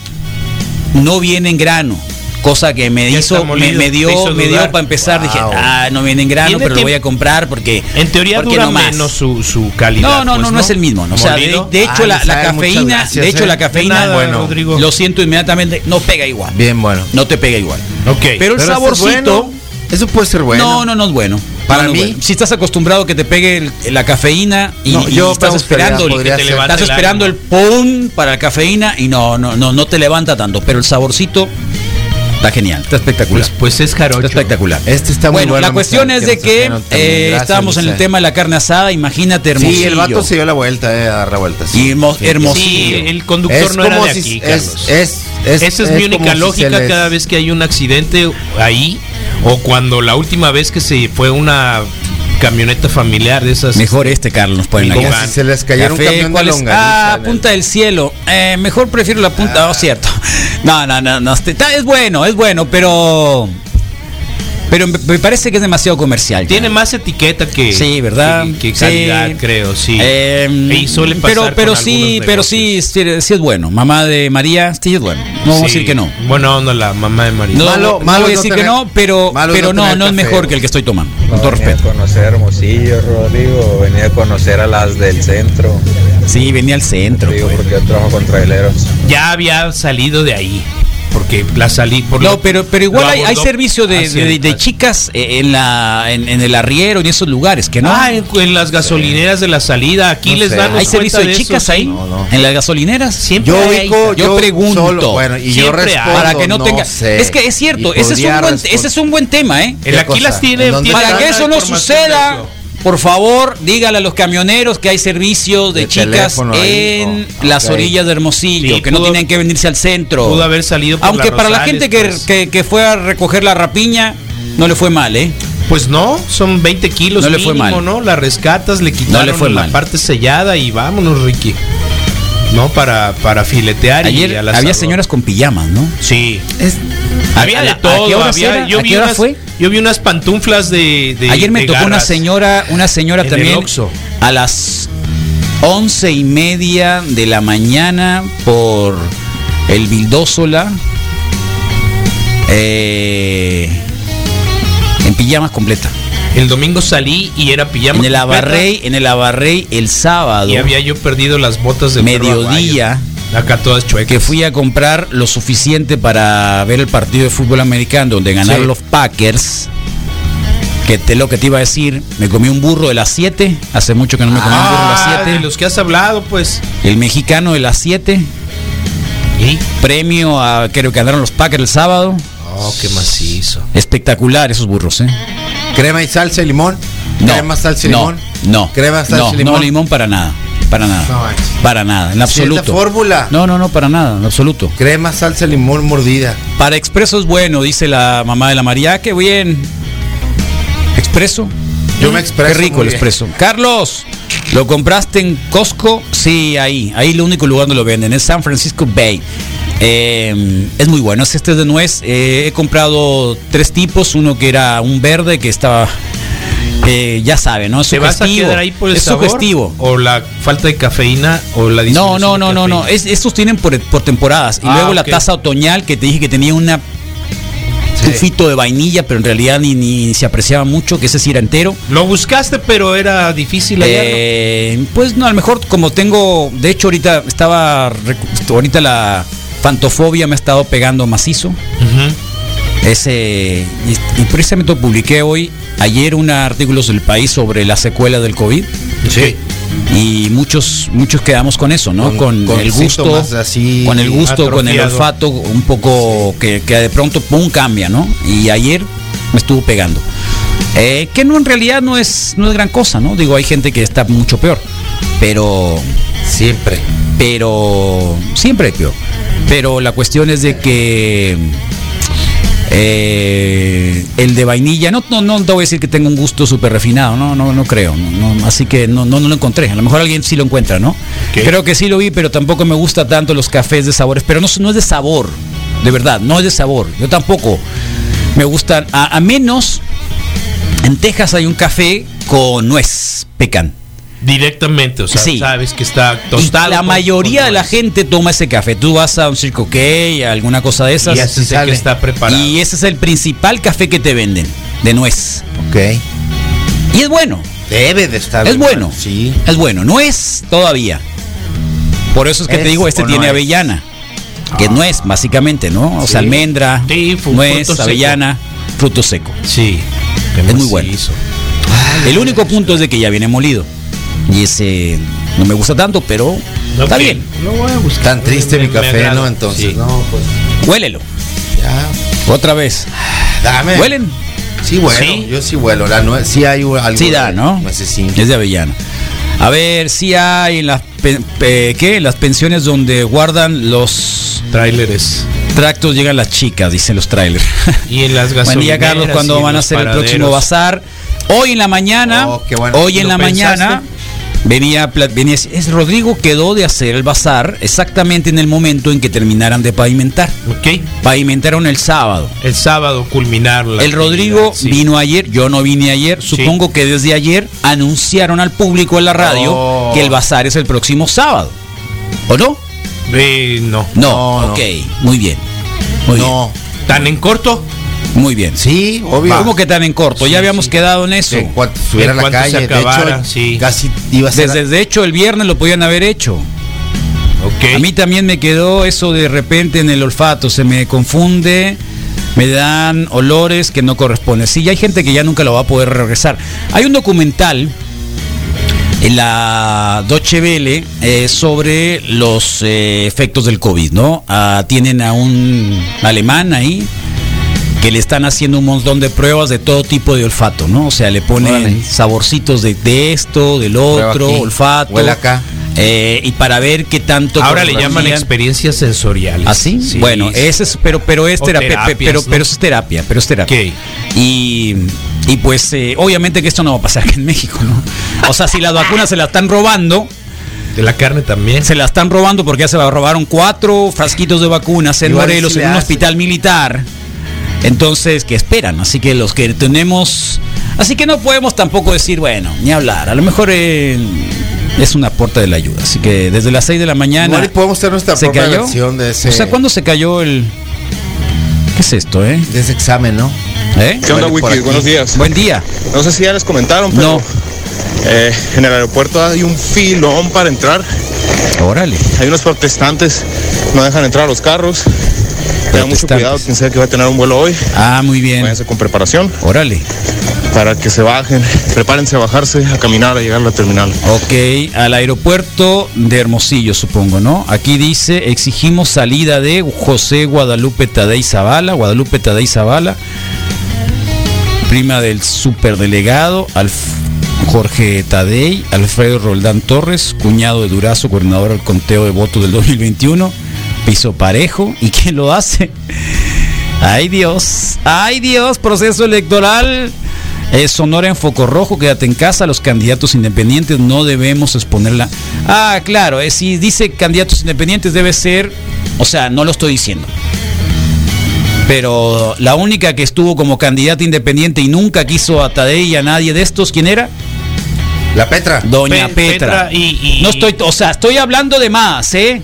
no viene en grano. Cosa que me Ya hizo, me, dio, hizo me dio para empezar. Dije, ah, no viene en grano, pero lo voy a comprar porque. En teoría porque dura no más. menos su, su calidad. No, no, pues, no, no es el mismo. ¿no? O sea, de, hecho, Ay, la, cafeína, gracias, de hecho, eh. la cafeína, nada, bueno, Rodrigo. lo siento inmediatamente, no pega igual. Bien bueno. No te pega igual. Ok. Pero el Pero saborcito. bueno. Eso puede ser bueno. No, no, no es bueno. Para No, no es mí- bueno. Si estás acostumbrado a que te pegue el- la cafeína y, No, y yo estás esperando, el- te estás el esperando el pum para la cafeína y no, no, no, no te levanta tanto. Pero el saborcito está genial, está espectacular. Pues, pues es jarocho. está espectacular. Este está muy bueno, bueno. la cuestión es de que eh, Gracias, estábamos en el tema de la carne asada. Imagínate hermosillo. Sí, el vato se dio la vuelta, eh, a dar la vuelta. sí. Y Sí, el conductor Es no era de si- aquí, es- Carlos. es- es- Esa es, es mi única lógica les- cada vez que hay un accidente ahí o cuando la última vez que se fue una camioneta familiar de esas. Mejor este, Carlos, nos ponen Como si se les cayera un Café, camión de ¿cuál es? longaniza. Ah, punta del cielo. Eh, mejor prefiero la punta. No, cierto. No, no, no, no. este- está- Es bueno, es bueno, pero. Pero me, parece que es demasiado comercial. ya. Tiene más etiqueta que. Sí, ¿verdad? Que, que Sí. calidad, creo, sí. Eh, y suele pasar pero pero con sí, pero sí, sí, sí es bueno. Mamá de María, sí es bueno. No vamos a Sí. decir que no. Bueno, onda la mamá de María. No, Malo- no malo voy a es no decir que tener- no, pero, pero no no, tener no es mejor que el que estoy tomando. Con No todo venía a respeto. conocer Hermosillo, Rodrigo. Venía a conocer a las del centro. Sí, venía al centro. Digo, pues. porque yo trabajo con traileros. Ya había salido de ahí. Porque la salí por No, lo- pero, pero igual lo hay, hay servicio de, de- chicas eh, en la en, en el arriero y en esos lugares, que no. Ah, en, en las gasolineras de la salida. Aquí No les sé. dan ¿Hay servicio de chicas ahí? No, no. ¿En las gasolineras? Siempre Yo hay. Yo yo, pregunto. solo- bueno, y yo respondo. Para que no, tenga. sé. Es que es cierto, ese es, un buen, ese es un buen tema, ¿eh? El ¿Qué aquí cosa? las tiene. ¿En dónde tiene Para que eso no suceda. Por favor, dígale a los camioneros que hay servicios de, De chicas ahí, en oh, las orillas de Hermosillo, Sí, que no tienen que venirse al centro. Pudo haber salido por Aunque la para la gente que, pues. que, que fue a recoger la rapiña, no le fue mal, ¿eh? Pues no, son 20 kilos No le fue mal. ¿no? La rescatas, le quitaron No le fue la mal. parte sellada y vámonos, Ricky. No, para, para filetear y Ayer al había señoras con pijamas, ¿no? Sí. ¿A- Había a de a todo. qué había- yo ¿A vi qué hora unas, fue? Yo vi unas pantuflas de, de- Ayer me de tocó una señora, una señora En el también a las once y media de la mañana por el Vildósola eh, en pijamas completa. El domingo salí y era pijama. En el Abarrey, en el Abarrey el sábado, Y había yo perdido las botas de mediodía, Acá todas chuecas. que fui a comprar lo suficiente para ver el partido de fútbol americano donde ganaron Sí. los Packers. Que te lo que te iba a decir, me comí un burro de las 7, hace mucho que no me comí un burro de las Ah, 7. de los que has hablado, pues. El mexicano de las 7. ¿Y? Premio a creo que ganaron los Packers el sábado. Oh, qué macizo. Espectacular esos burros, ¿eh? Crema y salsa y limón. No, Crema, salsa y no, limón. No, Crema, salsa no, y limón. No, limón para nada. Para nada. No para nada, en absoluto. fórmula. no, no, no, para nada, en absoluto. Crema, salsa, limón, mordida. Para expreso es bueno, dice la mamá de la María. Qué bien. ¿Expreso? Yo me expreso Qué rico el expreso. Carlos, ¿lo compraste en Costco? Sí, ahí. Ahí el único lugar donde lo venden. Es San Francisco Bay. Eh, es muy bueno. Es este de nuez. Eh, he comprado tres tipos. Uno que era un verde que estaba. eh, ya sabe, ¿no? Es ¿Te vas a sugestivo. quedar ahí por el es sabor? sugestivo. ¿O la falta de cafeína? ¿O la No, no, no, no, no. Es, estos tienen por, por temporadas. Y Ah, luego la taza otoñal que te dije que tenía una tufito de vainilla, pero en realidad ni, ni se apreciaba mucho, que ese sí era entero. Lo buscaste, pero era difícil. Eh, pues no, a lo mejor como tengo, de hecho ahorita estaba, ahorita la fantofobia me ha estado pegando macizo. Ese, y, y precisamente publiqué hoy, ayer un artículo del país sobre la secuela del COVID. Sí. Y muchos, muchos quedamos con eso, ¿no? Con, Con- con el gusto, así con el gusto, con el olfato, un poco que, que de pronto pum cambia, ¿no? Y ayer me estuvo pegando. Eh, que no en realidad no es, no es gran cosa, ¿no? Digo, hay gente que está mucho peor. Pero Siempre. pero siempre peor. Pero la cuestión es de que eh, el de vainilla, no, no, no te voy a decir que tenga un gusto súper refinado, no, no, no creo. no, no, así que no, no, no lo encontré. A lo mejor alguien sí lo encuentra, ¿no? Creo que sí lo vi, pero tampoco me gusta tanto los cafés de sabores. Pero no, no es de sabor, de verdad, no es de sabor. Yo tampoco me gustan, a, a menos en Texas hay un café con nuez pecan. Directamente, o sea, Sí. sabes que está Y tostado. la con- mayoría con de la gente toma ese café. Tú vas a un Circo K, a alguna cosa de esas. Y ese es el que está preparado. y ese es el principal café que te venden, de nuez. Ok. Y es bueno, Debe de estar. es bueno. Sí. Es bueno, no es todavía. Por eso es que te ¿Es digo, este no tiene es? avellana. Que es nuez, básicamente, ¿no? O sea, almendra, Sí, nuez, fruto seco. avellana, fruto seco. Sí. Es muy bueno. El único punto es de que ya viene molido. Y ese no me gusta tanto, pero está bien. Lo voy a buscar. Tan triste Me- mi café. ¿no? Entonces, Sí. no, pues. Huélelo. Ya. Otra vez. Dame. ¿Huelen? Sí, bueno. Sí. Yo sí vuelo. La sí hay algo. Sí da, ¿no? Es de avellana. A ver si hay en las ¿qué? Las pensiones donde guardan los Tráileres. tractos llegan las chicas, dicen los trailers. Y en las Buen gasolineras. día, Carlos, cuando van a hacer el próximo bazar. Hoy en la mañana, Oh, qué bueno. hoy en ¿Lo la pensaste? mañana venía, venía es Rodrigo quedó de hacer el bazar exactamente en el momento en que terminaran de pavimentar. Ok. Pavimentaron el sábado. El sábado culminar la El Rodrigo sí. vino ayer, yo no vine ayer. Supongo que desde ayer anunciaron al público en la radio Oh. que el bazar es el próximo sábado. ¿O no? Eh, no. No, No, no. ok, muy bien. Muy No. ¿Tan en corto? Muy bien. Sí, obvio. ¿Cómo que tan en corto? ya habíamos quedado en eso. En cuanto estuviera En la cuanto se calle, acabara, de hecho, sí. casi iba a ser. Desde de hecho el viernes lo podían haber hecho. A mí también me quedó eso de repente en el olfato, se me confunde, me dan olores que no corresponden. Sí, hay gente que ya nunca lo va a poder regresar. Hay un documental en la Deutsche Welle eh, sobre los eh, efectos del COVID, ¿no? Ah, tienen a un alemán ahí que le están haciendo un montón de pruebas de todo tipo de olfato, ¿no? O sea, le ponen Órale. saborcitos de, de esto, del otro, aquí, olfato. huele acá. eh, y para ver qué tanto Ahora le llaman experiencias sensoriales. ¿Así? Sí, bueno, sí. ese es, pero, pero es terapia, terapias, pero, ¿no? pero es terapia, pero es terapia. Y, y pues eh, obviamente que esto no va a pasar aquí en México, ¿no? O sea, si las vacunas se las están robando, De la carne también. se las están robando porque ya se robaron cuatro frasquitos de vacunas en Igual Morelos sí en un hace. hospital militar. Entonces, que esperan? Así que los que tenemos... Así que no podemos tampoco decir, bueno, ni hablar. A lo mejor eh, es un aporte de la ayuda. Así que desde las 6 de la mañana... Podemos tener nuestra ¿Se propia cayó? versión de ese, O sea, ¿cuándo se cayó el... ¿Qué es esto, eh? de ese examen, ¿no? ¿Eh? ¿Qué onda, Wiki? aquí. Buenos días. Buen día. No sé si ya les comentaron, pero No. eh, en el aeropuerto hay un filón para entrar. Órale. Hay unos protestantes, no dejan entrar a los carros. Tengan mucho cuidado, quien sea que va a tener un vuelo hoy. Ah, muy bien. Váyanse con preparación Órale. para que se bajen. Prepárense a bajarse, a caminar, a llegar a la terminal. Ok, al aeropuerto de Hermosillo, supongo, ¿no? Aquí dice, exigimos salida de José Guadalupe Tadei Zavala, Guadalupe Tadei Zavala, prima del superdelegado, Alf- Jorge Tadei, Alfredo Roldán Torres, cuñado de Durazo, coordinador del conteo de votos del 2021, piso parejo, ¿y quién lo hace? Ay Dios, ay Dios, proceso electoral. Eh, Sonora en foco rojo, quédate en casa, los candidatos independientes no debemos exponerla. Ah, claro, eh, si dice candidatos independientes debe ser, o sea, no lo estoy diciendo. Pero la única que estuvo como candidata independiente y nunca quiso a Tadei y a nadie de estos, ¿quién era? La Petra. Doña Pe- Petra. Petra y- y- No estoy, o sea, estoy hablando de más, ¿eh?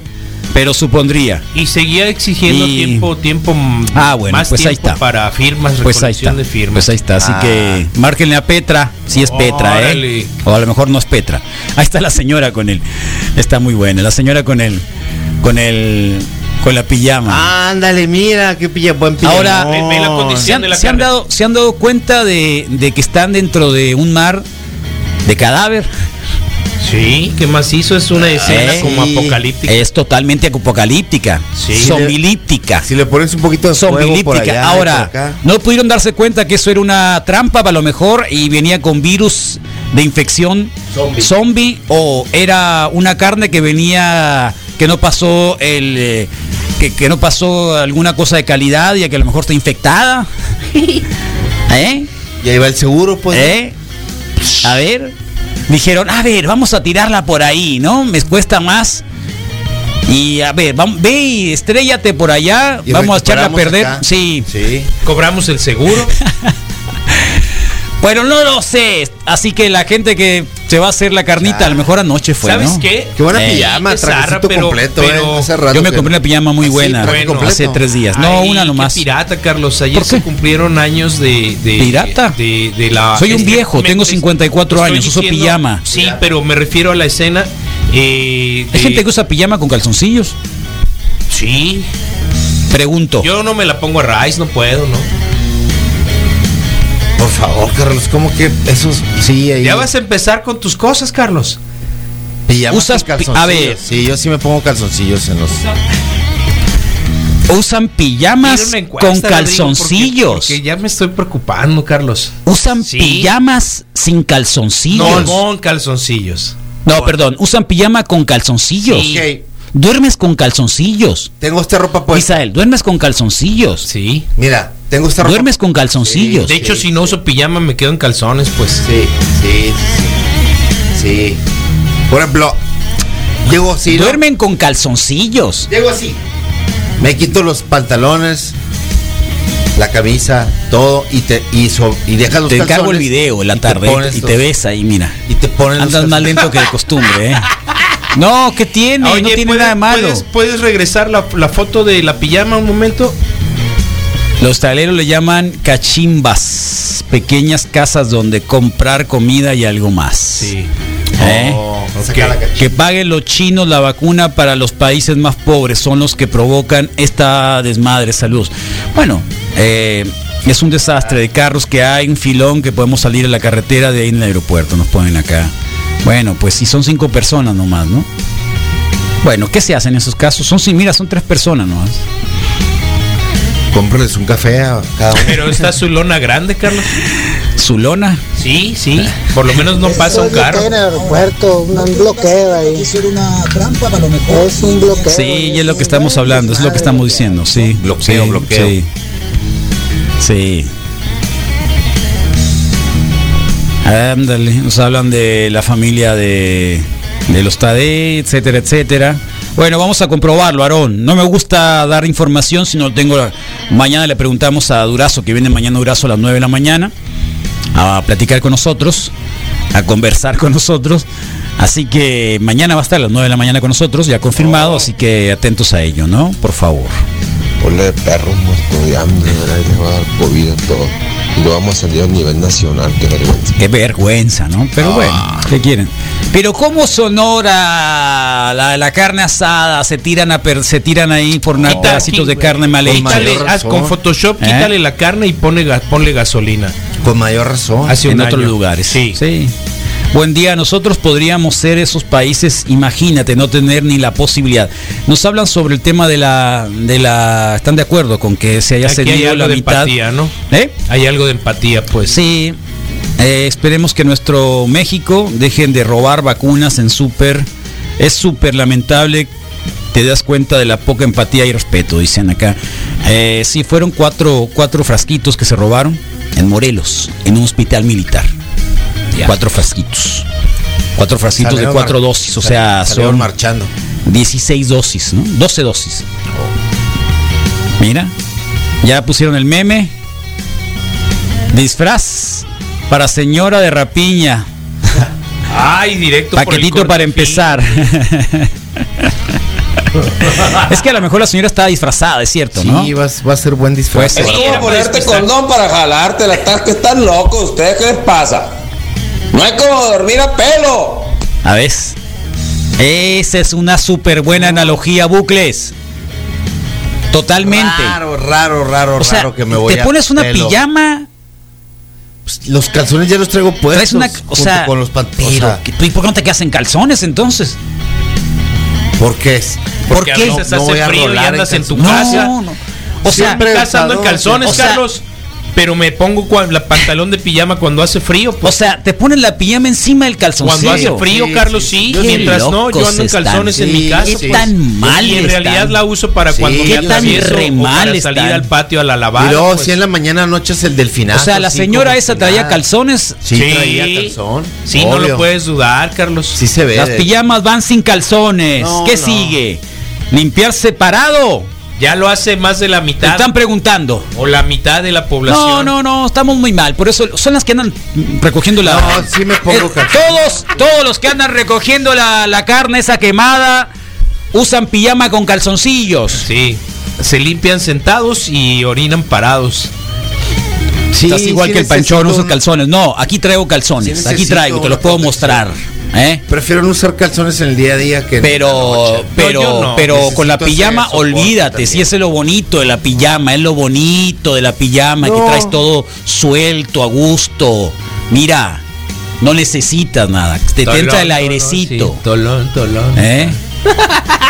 Pero supondría. Y seguía exigiendo Y- tiempo, tiempo Ah, bueno, más pues ahí está. para firmas, Pues ahí está. de firmas. Pues ahí está. Así Ah. que márquenle a Petra, si es Petra. ¿eh? O a lo mejor no es Petra. Ahí está la señora con él. Está muy buena. La señora con el. Con el. Con la pijama. Ándale, mira, qué pilla, buen pijama. Ahora, ve la condición ¿se han, de la se han dado, ¿se han dado cuenta de, de que están dentro de un mar de cadáver? Sí, ¿qué más hizo? Es una escena Eh, como apocalíptica. Es totalmente apocalíptica. Sí. Zombilíptica. Si le pones un poquito de por allá, y Ahora, por no pudieron darse cuenta que eso era una trampa, a lo mejor, y venía con virus de infección Zombie. zombie, o era una carne que venía, que no pasó el. eh, que, que no pasó alguna cosa de calidad y que a lo mejor está infectada. ¿Eh? Y ahí va el seguro, pues. ¿Eh? A ver. Dijeron, a ver, vamos a tirarla por ahí, ¿no? Me cuesta más. Y a ver, vam- ve y estrellate por allá. Y vamos a echarla a perder. acá. Sí. Sí. Cobramos el seguro. Bueno, no lo sé. Así que la gente que se va a hacer la carnita, Ya. a lo mejor anoche fue, ¿Sabes ¿no? qué? Qué buena Eh, pijama, qué zarra, trajecito pero- completo, pero- eh. Hace rato Yo me que- compré una pijama muy buena bueno, hace tres días. No, Ay, una qué nomás. pirata, Carlos. Ayer ¿Por se qué? cumplieron años de. de ¿Pirata? De, de la. Soy un viejo, tengo 54 estoy años, uso pijama. Sí, pero me refiero a la escena. eh, Hay gente que usa pijama con calzoncillos. Sí. Pregunto. Yo no me la pongo a raíz, no puedo, ¿no? Por favor, Carlos, ¿cómo que esos. Sí, ahí. Ya vas a empezar con tus cosas, Carlos. Pijamas usas con calzoncillos. a ver. Sí, yo sí me pongo calzoncillos en los. Usan pijamas encuesta, con Rodrigo, calzoncillos. Porque, porque ya me estoy preocupando, Carlos. Usan Sí. pijamas sin calzoncillos. No, No, con calzoncillos. perdón, usan pijama con calzoncillos. Sí. Ok, Duermes con calzoncillos. tengo esta ropa puesta. Misael, duermes con calzoncillos. Sí. Mira, tengo esta ropa. Duermes con calzoncillos. De hecho, si no uso pijama, me quedo en calzones, pues. Sí, sí, sí. Sí. Por ejemplo, llego así. ¿no? Duermen con calzoncillos. Llego así. Me quito los pantalones, la camisa, todo y te y, so- y dejas los Te encargo el calzones video en la y te tarde y te ves ahí, mira. y te pones los Andas más calzones. lento que de costumbre, ¿eh? No, ¿qué tiene? no tiene ¿puedes- nada de malo. ¿puedes, puedes regresar la, la foto de la pijama un momento? Los traileros le llaman cachimbas, pequeñas casas donde comprar comida y algo más. ¿Eh? Oh, cachimba. Que paguen los chinos la vacuna para los países más pobres, son los que provocan esta desmadre. Saludos. Bueno, eh, es un desastre de carros que hay, un filón que podemos salir a la carretera de ahí en el aeropuerto, nos ponen acá. Bueno, pues si son cinco personas nomás, ¿no? Bueno, ¿qué se hace en esos casos? Son, sí, mira, son tres personas nomás. Cómprales un café a cada uno. Pero está su lona grande, Carlos. Su lona. Sí, sí. Por lo menos no pasa un carro. en el aeropuerto, un bloqueo ahí. Una trampa para lo mejor. Es un bloqueo. Sí, y es lo que estamos hablando, es lo que estamos diciendo, sí. Bloqueo, Sí, bloqueo. Sí. Sí. Ándale, nos hablan de la familia de, de los Tade, etcétera, etcétera. Bueno, vamos a comprobarlo, Aarón. No me gusta dar información, si no lo tengo. Mañana le preguntamos a Durazo, que viene mañana Durazo a las 9 de la mañana, a platicar con nosotros, a conversar con nosotros. Así que mañana va a estar a las 9 de la mañana con nosotros, ya confirmado, así que atentos a ello, ¿no? Por favor. Ponle perro muerto de hambre, ¿verdad? Y les va a dar COVID a todo. Y lo vamos a salir a nivel nacional, qué vergüenza. Qué vergüenza, ¿no? Pero bueno, ¿qué quieren? Pero cómo sonora la, la carne asada, se tiran a per- se tiran ahí por unos Quita- pedacitos de carne mal con hecha. Con Photoshop, ¿Eh? quítale la carne y pone, ponle gasolina. Con mayor razón. Hace en un otros año. lugares. Sí. sí. Buen día, nosotros podríamos ser esos países, imagínate, no tener ni la posibilidad. Nos hablan sobre el tema de la, de la, están de acuerdo con que se haya Aquí hay cedido algo la de mitad. empatía, ¿no? ¿Eh? Hay algo de empatía, pues. Sí, eh, esperemos que nuestro México dejen de robar vacunas en súper. Es súper lamentable. Te das cuenta de la poca empatía y respeto, dicen acá. Eh, sí, fueron cuatro, cuatro frasquitos que se robaron en Morelos, en un hospital militar. Ya. Cuatro frasquitos. Cuatro frasquitos de cuatro dosis, o sea, son marchando. 16 dosis, ¿no? 12 dosis. Mira, ya pusieron el meme. Disfraz para señora de rapiña. Ay, directo. por el Paquetito para empezar. Es que a lo mejor la señora estaba disfrazada, es cierto, ¿no? Sí, va, va a ser buen disfraz. Puede ser. Es como ponerte condón para jalarte la estás que están locos. ¿Ustedes qué les pasa? No es como dormir a pelo. A ver. Esa es una súper buena analogía, bucles. Totalmente. Raro, raro, raro, O sea, raro que me voy te a pones una pelo. pijama, Pues, los calzones ya los traigo puestos. traes una, o junto sea, con los pan- o pero, sea, ¿y por qué no te quedas en calzones entonces? ¿Por qué? es? ¿Por Porque qué? No hace voy a frío y rolar en tu casa. No, no. O sea, Siempre Estás andando en calzones, o sea- Carlos. Pero me pongo la pantalón de pijama cuando hace frío. o Pues. sea, te pones la pijama encima del calzoncillo. Cuando hace frío, Sí, Carlos, sí. Mientras no, yo ando en están. calzones en Sí, mi casa. qué pues. tan mal Y en realidad están. la uso para Sí, cuando me tan atravieso re o mal para salir están. al patio a la lavada. Y luego, pues. si en la mañana anoche es el delfinazo. O sea, la señora esa traía calzones. Sí, Sí. traía calzón. Sí, no lo puedes dudar, Carlos. Sí se ve. Las pijamas van sin calzones. No, ¿Qué no. sigue? ¿Limpiar separado? Ya lo hace más de la Te mitad. están preguntando. O la mitad de la población. No, no, no, estamos muy mal. Por eso son las que andan recogiendo la. No, sí me pongo Eh, calzón. Todos, todos los que andan recogiendo la, la carne esa quemada usan pijama con calzoncillos. Sí. Se limpian sentados y orinan parados. Sí, Estás igual sí que el panchón, un- calzones. No, aquí traigo calzones. Sí aquí traigo, te los puedo mostrar. ¿eh? Prefiero no usar calzones en el día a día que en la Pero, noche. pero, no. pero con la pijama, olvídate, si ese es lo bonito de la pijama, es lo bonito de la pijama, que traes todo suelto, a gusto. Mira, no necesitas nada, te, te entra el Tolón, airecito. sí, Tolón, tolón. ¿eh?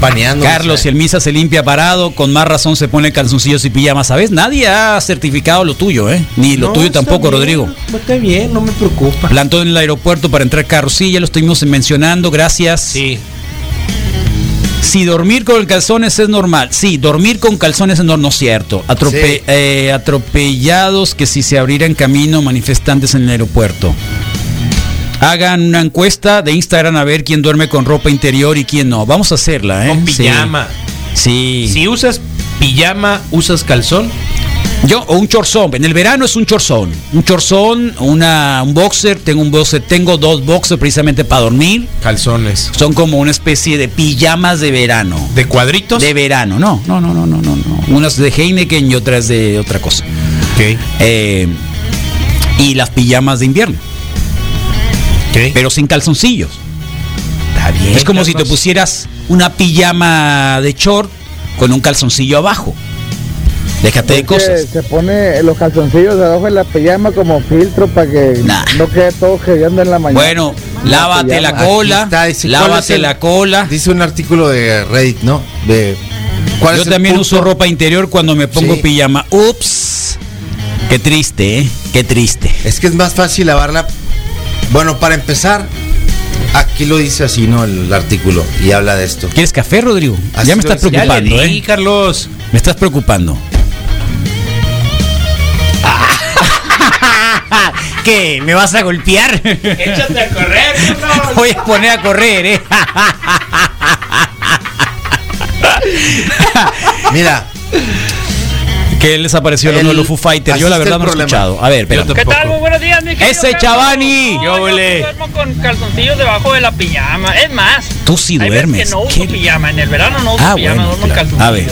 Carlos, si el misa se limpia parado, con más razón se pone calzoncillos y pijamas, ¿sabes? Nadie ha certificado lo tuyo, ¿eh? Ni lo No, tuyo tampoco, bien, Rodrigo. Está bien, no me preocupa. Plantón en el aeropuerto para entrar carros, sí, ya lo estuvimos mencionando, gracias. Sí. Si dormir con calzones es normal, sí, dormir con calzones es normal, no es cierto. Atrope- Sí. eh, atropellados que si se abrieran camino manifestantes en el aeropuerto. Hagan una encuesta de Instagram a ver quién duerme con ropa interior y quién no. Vamos a hacerla, ¿eh? Con Sí. pijama. Sí. Si usas pijama, usas calzón. Yo, o un chorzón. En el verano es un chorzón. Un chorzón, una, un boxer. Tengo un boxer. Tengo dos boxers precisamente para dormir. Calzones. Son como una especie de pijamas de verano. ¿De cuadritos? De verano, no, no, no, no, no, no, no. Unas de Heineken y otras de otra cosa. Ok. Eh, y las pijamas de invierno, Pero sin calzoncillos. Está bien. es como si te pusieras una pijama de short con un calzoncillo abajo. Déjate de cosas. Se pone los calzoncillos debajo de la pijama como filtro para que Nah. no quede todo hediondo en la mañana. Bueno, lávate la cola, Aquí está, dice, ¿cuál es lávate el- la cola. Dice un artículo de Reddit, ¿no? De ¿cuál Yo también punto? uso ropa interior cuando me pongo Sí. pijama. Ups. Qué triste, ¿eh? Qué triste. Es que es más fácil lavarla. Bueno, para empezar, aquí lo dice así, ¿no? El artículo y habla de esto. ¿Quieres café, Rodrigo? Así ya me estás dice. Ya le preocupando, di, ¿eh? Carlos. Me estás preocupando. ¿Qué? ¿Me vas a golpear? Échate a correr, Carlos. Voy a poner a correr, ¿eh? Mira, ¿Qué les apareció lo El- nuevo de los Foo Fighters? Yo la verdad no lo he escuchado. A ver, espera. Yo ¿Qué tal? Muy buenos días, mi querido ¡Ese. Chavani! No, Yo duermo con calzoncillos debajo de la pijama. Es más, Tú sí hay veces duermes. que no uso ¿Qué? pijama. En el verano no uso Ah, pijama, bueno, duermo calzoncillos. A ver,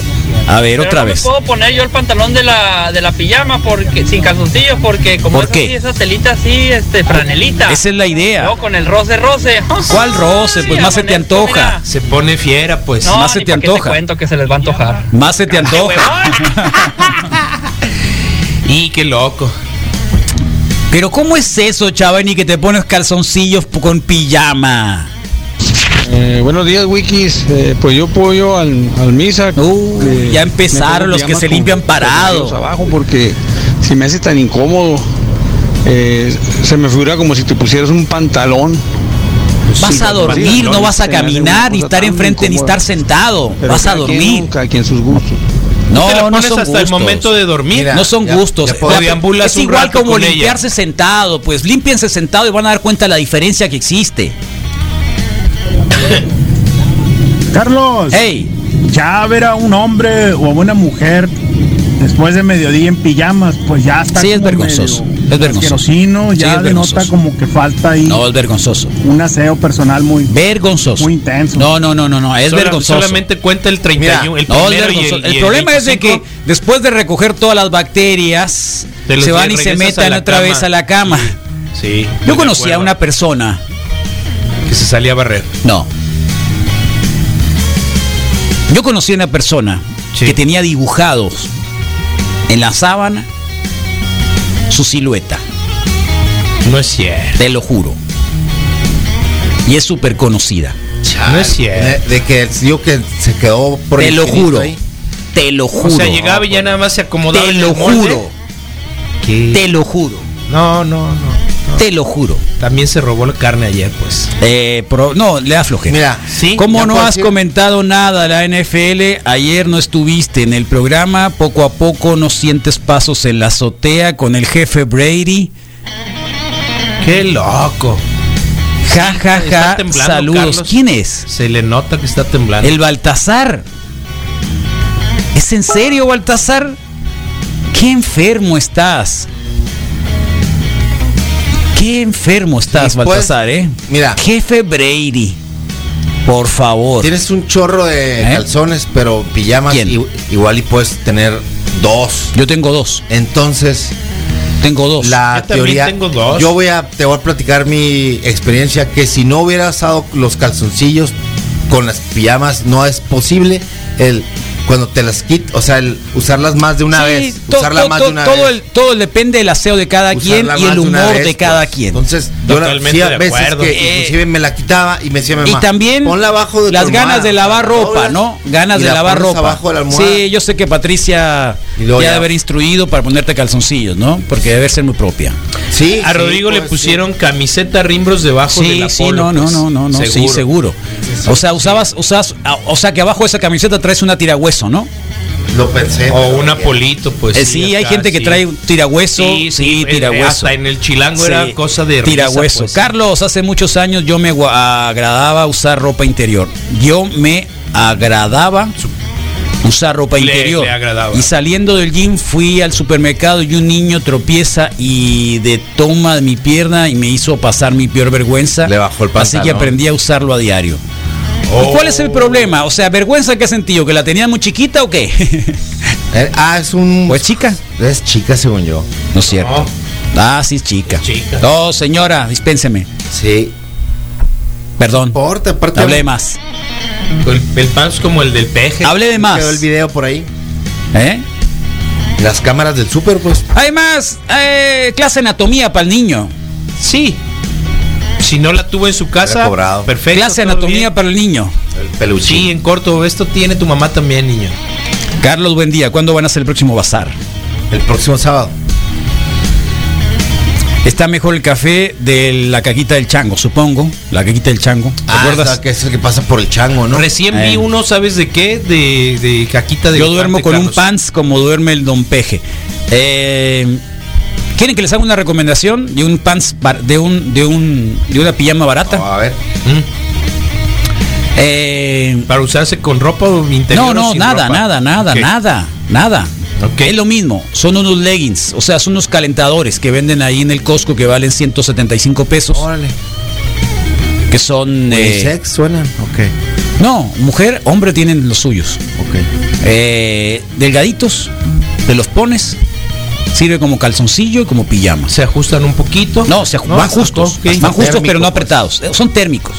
a ver, Pero otra no vez. me puedo poner yo el pantalón de la, de la pijama porque sin calzoncillos porque como ¿Por es qué? así, esa telita así, este, franelita. Esa es la idea. Yo con el roce roce. ¿Cuál roce? Pues Sí, más se te antoja. mira. Se pone fiera, pues. No, más se ni te antoja. cuento que se les va a antojar. Más se te antoja. Y qué loco. Pero ¿cómo es eso, Chavani, que te pones calzoncillos con pijama? Eh, buenos días, Wikis. Eh, pues yo apoyo al, al Misa. Uh, Eh, ya empezaron los que se limpian parados. abajo porque si me hace tan incómodo. eh, se me figura como si te pusieras un pantalón. Vas a dormir, no vas a caminar, ni estar enfrente, ni estar sentado. Pero Vas a dormir. ¿no? Cada quien sus gustos. No, no pones son hasta gustos. el momento de dormir. Mira, no son ya- gustos. ya es igual como ella. limpiarse sentado. Pues límpiense sentado y van a dar cuenta de la diferencia que existe. Carlos, Hey, ya ver a un hombre o a una mujer después de mediodía en pijamas, pues ya está Sí, es vergonzoso, es vergonzoso. asquerosino, Sí, ya es denota vergonzoso. como que falta ahí No, es vergonzoso. un aseo personal muy Vergonzoso. muy intenso. No, no, no, no, no, es vergonzoso. Solamente cuenta el 31, el No, es vergonzoso. el, problema es de 25. que después de recoger todas las bacterias, se van y se la otra cama. vez a la cama. Sí. Yo conocí a una persona. que se salía a barrer. No. Yo conocí a una persona que tenía dibujados en la sábana su silueta. No es cierto. Te lo juro. Y es súper conocida. No es cierto. De, de que digo que se quedó por Te el lo juro. ahí. Te lo juro. O sea, llegaba y ya nada más se acomodaba Te en lo el molde. juro. Te lo juro. No, no, no. Te lo juro. También se robó la carne ayer, pues. Eh, pro- no, le da flojera. Mira, Sí. ¿Cómo ya no has decir- comentado nada de la NFL? Ayer no estuviste en el programa. Poco a poco no sientes pasos en la azotea con el jefe Brady. Qué loco. Ja, ja, ja. Saludos. Carlos. ¿Quién es? Se le nota que está temblando. El Baltasar. ¿Es en serio, Baltasar? Qué enfermo estás. Qué enfermo estás, Después, Baltasar, ¿eh? Mira, Jefe Brady. Por favor. tienes un chorro de ¿Eh? calzones, pero pijamas ¿Quién? i- igual y puedes tener dos. Yo tengo dos. Entonces, Tengo dos. la Yo teoría. tengo dos. Yo voy a te voy a platicar mi experiencia que si no hubieras usado los calzoncillos con las pijamas no es posible el cuando te las quitas, o sea, el usarlas más de una Sí, vez, to- usarla to- más to- de una todo vez. El, todo depende del aseo de cada quien y el de humor vez, de cada pues. quien. Entonces, yo la, sí, a de veces acuerdo. que Eh, inclusive me la quitaba y me decía mi Y mamá, también ponla abajo de las ganas almohada". de lavar ropa, ¿no? Ganas y de la lavar ropa. abajo de la almohada. Sí, yo sé que Patricia ya ya- debe haber instruido para ponerte calzoncillos, ¿no? Porque debe ser muy propia. Sí, A sí, Rodrigo le pues, pusieron camiseta rimbros debajo de Sí, la sí, polo, no, no, pues. no, no, no, sí, seguro. O sea, usabas, usabas, ah, o sea que abajo de esa camiseta traes una tirahueso, ¿no? Lo pensé. O un. Apolito, pues. Eh, sí, hay acá, gente que sí. trae un tirahueso, sí, Sí, sí, tirahueso. hasta en el chilango Sí, era cosa de risa, tirahueso. pues. Carlos, hace muchos años yo me agradaba usar ropa interior. Yo me agradaba usar ropa Le- interior. le agradaba. Y saliendo del gym fui al supermercado y un niño tropieza y de toma de mi pierna y me hizo pasar mi peor vergüenza. Le bajó el Así que pantalón. aprendí a usarlo a diario. Oh. ¿Cuál es el problema? O sea, vergüenza qué sentido, que la tenía muy chiquita o qué? Eh, ah, es un Pues chica. es chica según yo. No es cierto. Ah, sí, es chica. Chica. No, señora, dispénseme. Sí. Perdón. Importa, aparte Hablé de más. El, el pan es como el del peje. Hablé de más. quedó el video por ahí. ¿Eh? Las cámaras del súper, pues. Además, eh, clase de anatomía para el niño. Sí. Si no la tuvo en su casa, perfecto. clase de anatomía bien. para el niño. El peluchín. Sí, en corto. Esto tiene tu mamá también, niño. Carlos, buen día. ¿Cuándo van a hacer el próximo bazar? El próximo sábado. Está mejor el café de la caquita del chango, supongo. La caquita del chango. ¿Te Ah, acuerdas? que es el que pasa por el chango, ¿no? Recién Eh. vi uno, ¿sabes de qué? De, de caquita de Yo duermo con un pants como duerme el don Peje. Eh, ¿Quieren que les haga una recomendación de un pants bar- de un de un de una pijama barata? a ver. Mm. Eh, Para usarse con ropa o interior. no, o no, sin nada, ropa? nada, nada, nada, nada. Ok. Es lo mismo, son unos leggings, o sea, son unos calentadores que venden ahí en el Costco que valen 175 pesos, Órale. que son eh, Unisex suenan. Ok. no, mujer, hombre tienen los suyos. Ok. Eh, delgaditos, te los pones, sirve como calzoncillo y como pijama. Se ajustan un poquito. No, se, No, van justos, van justos pero no pues. apretados, son térmicos.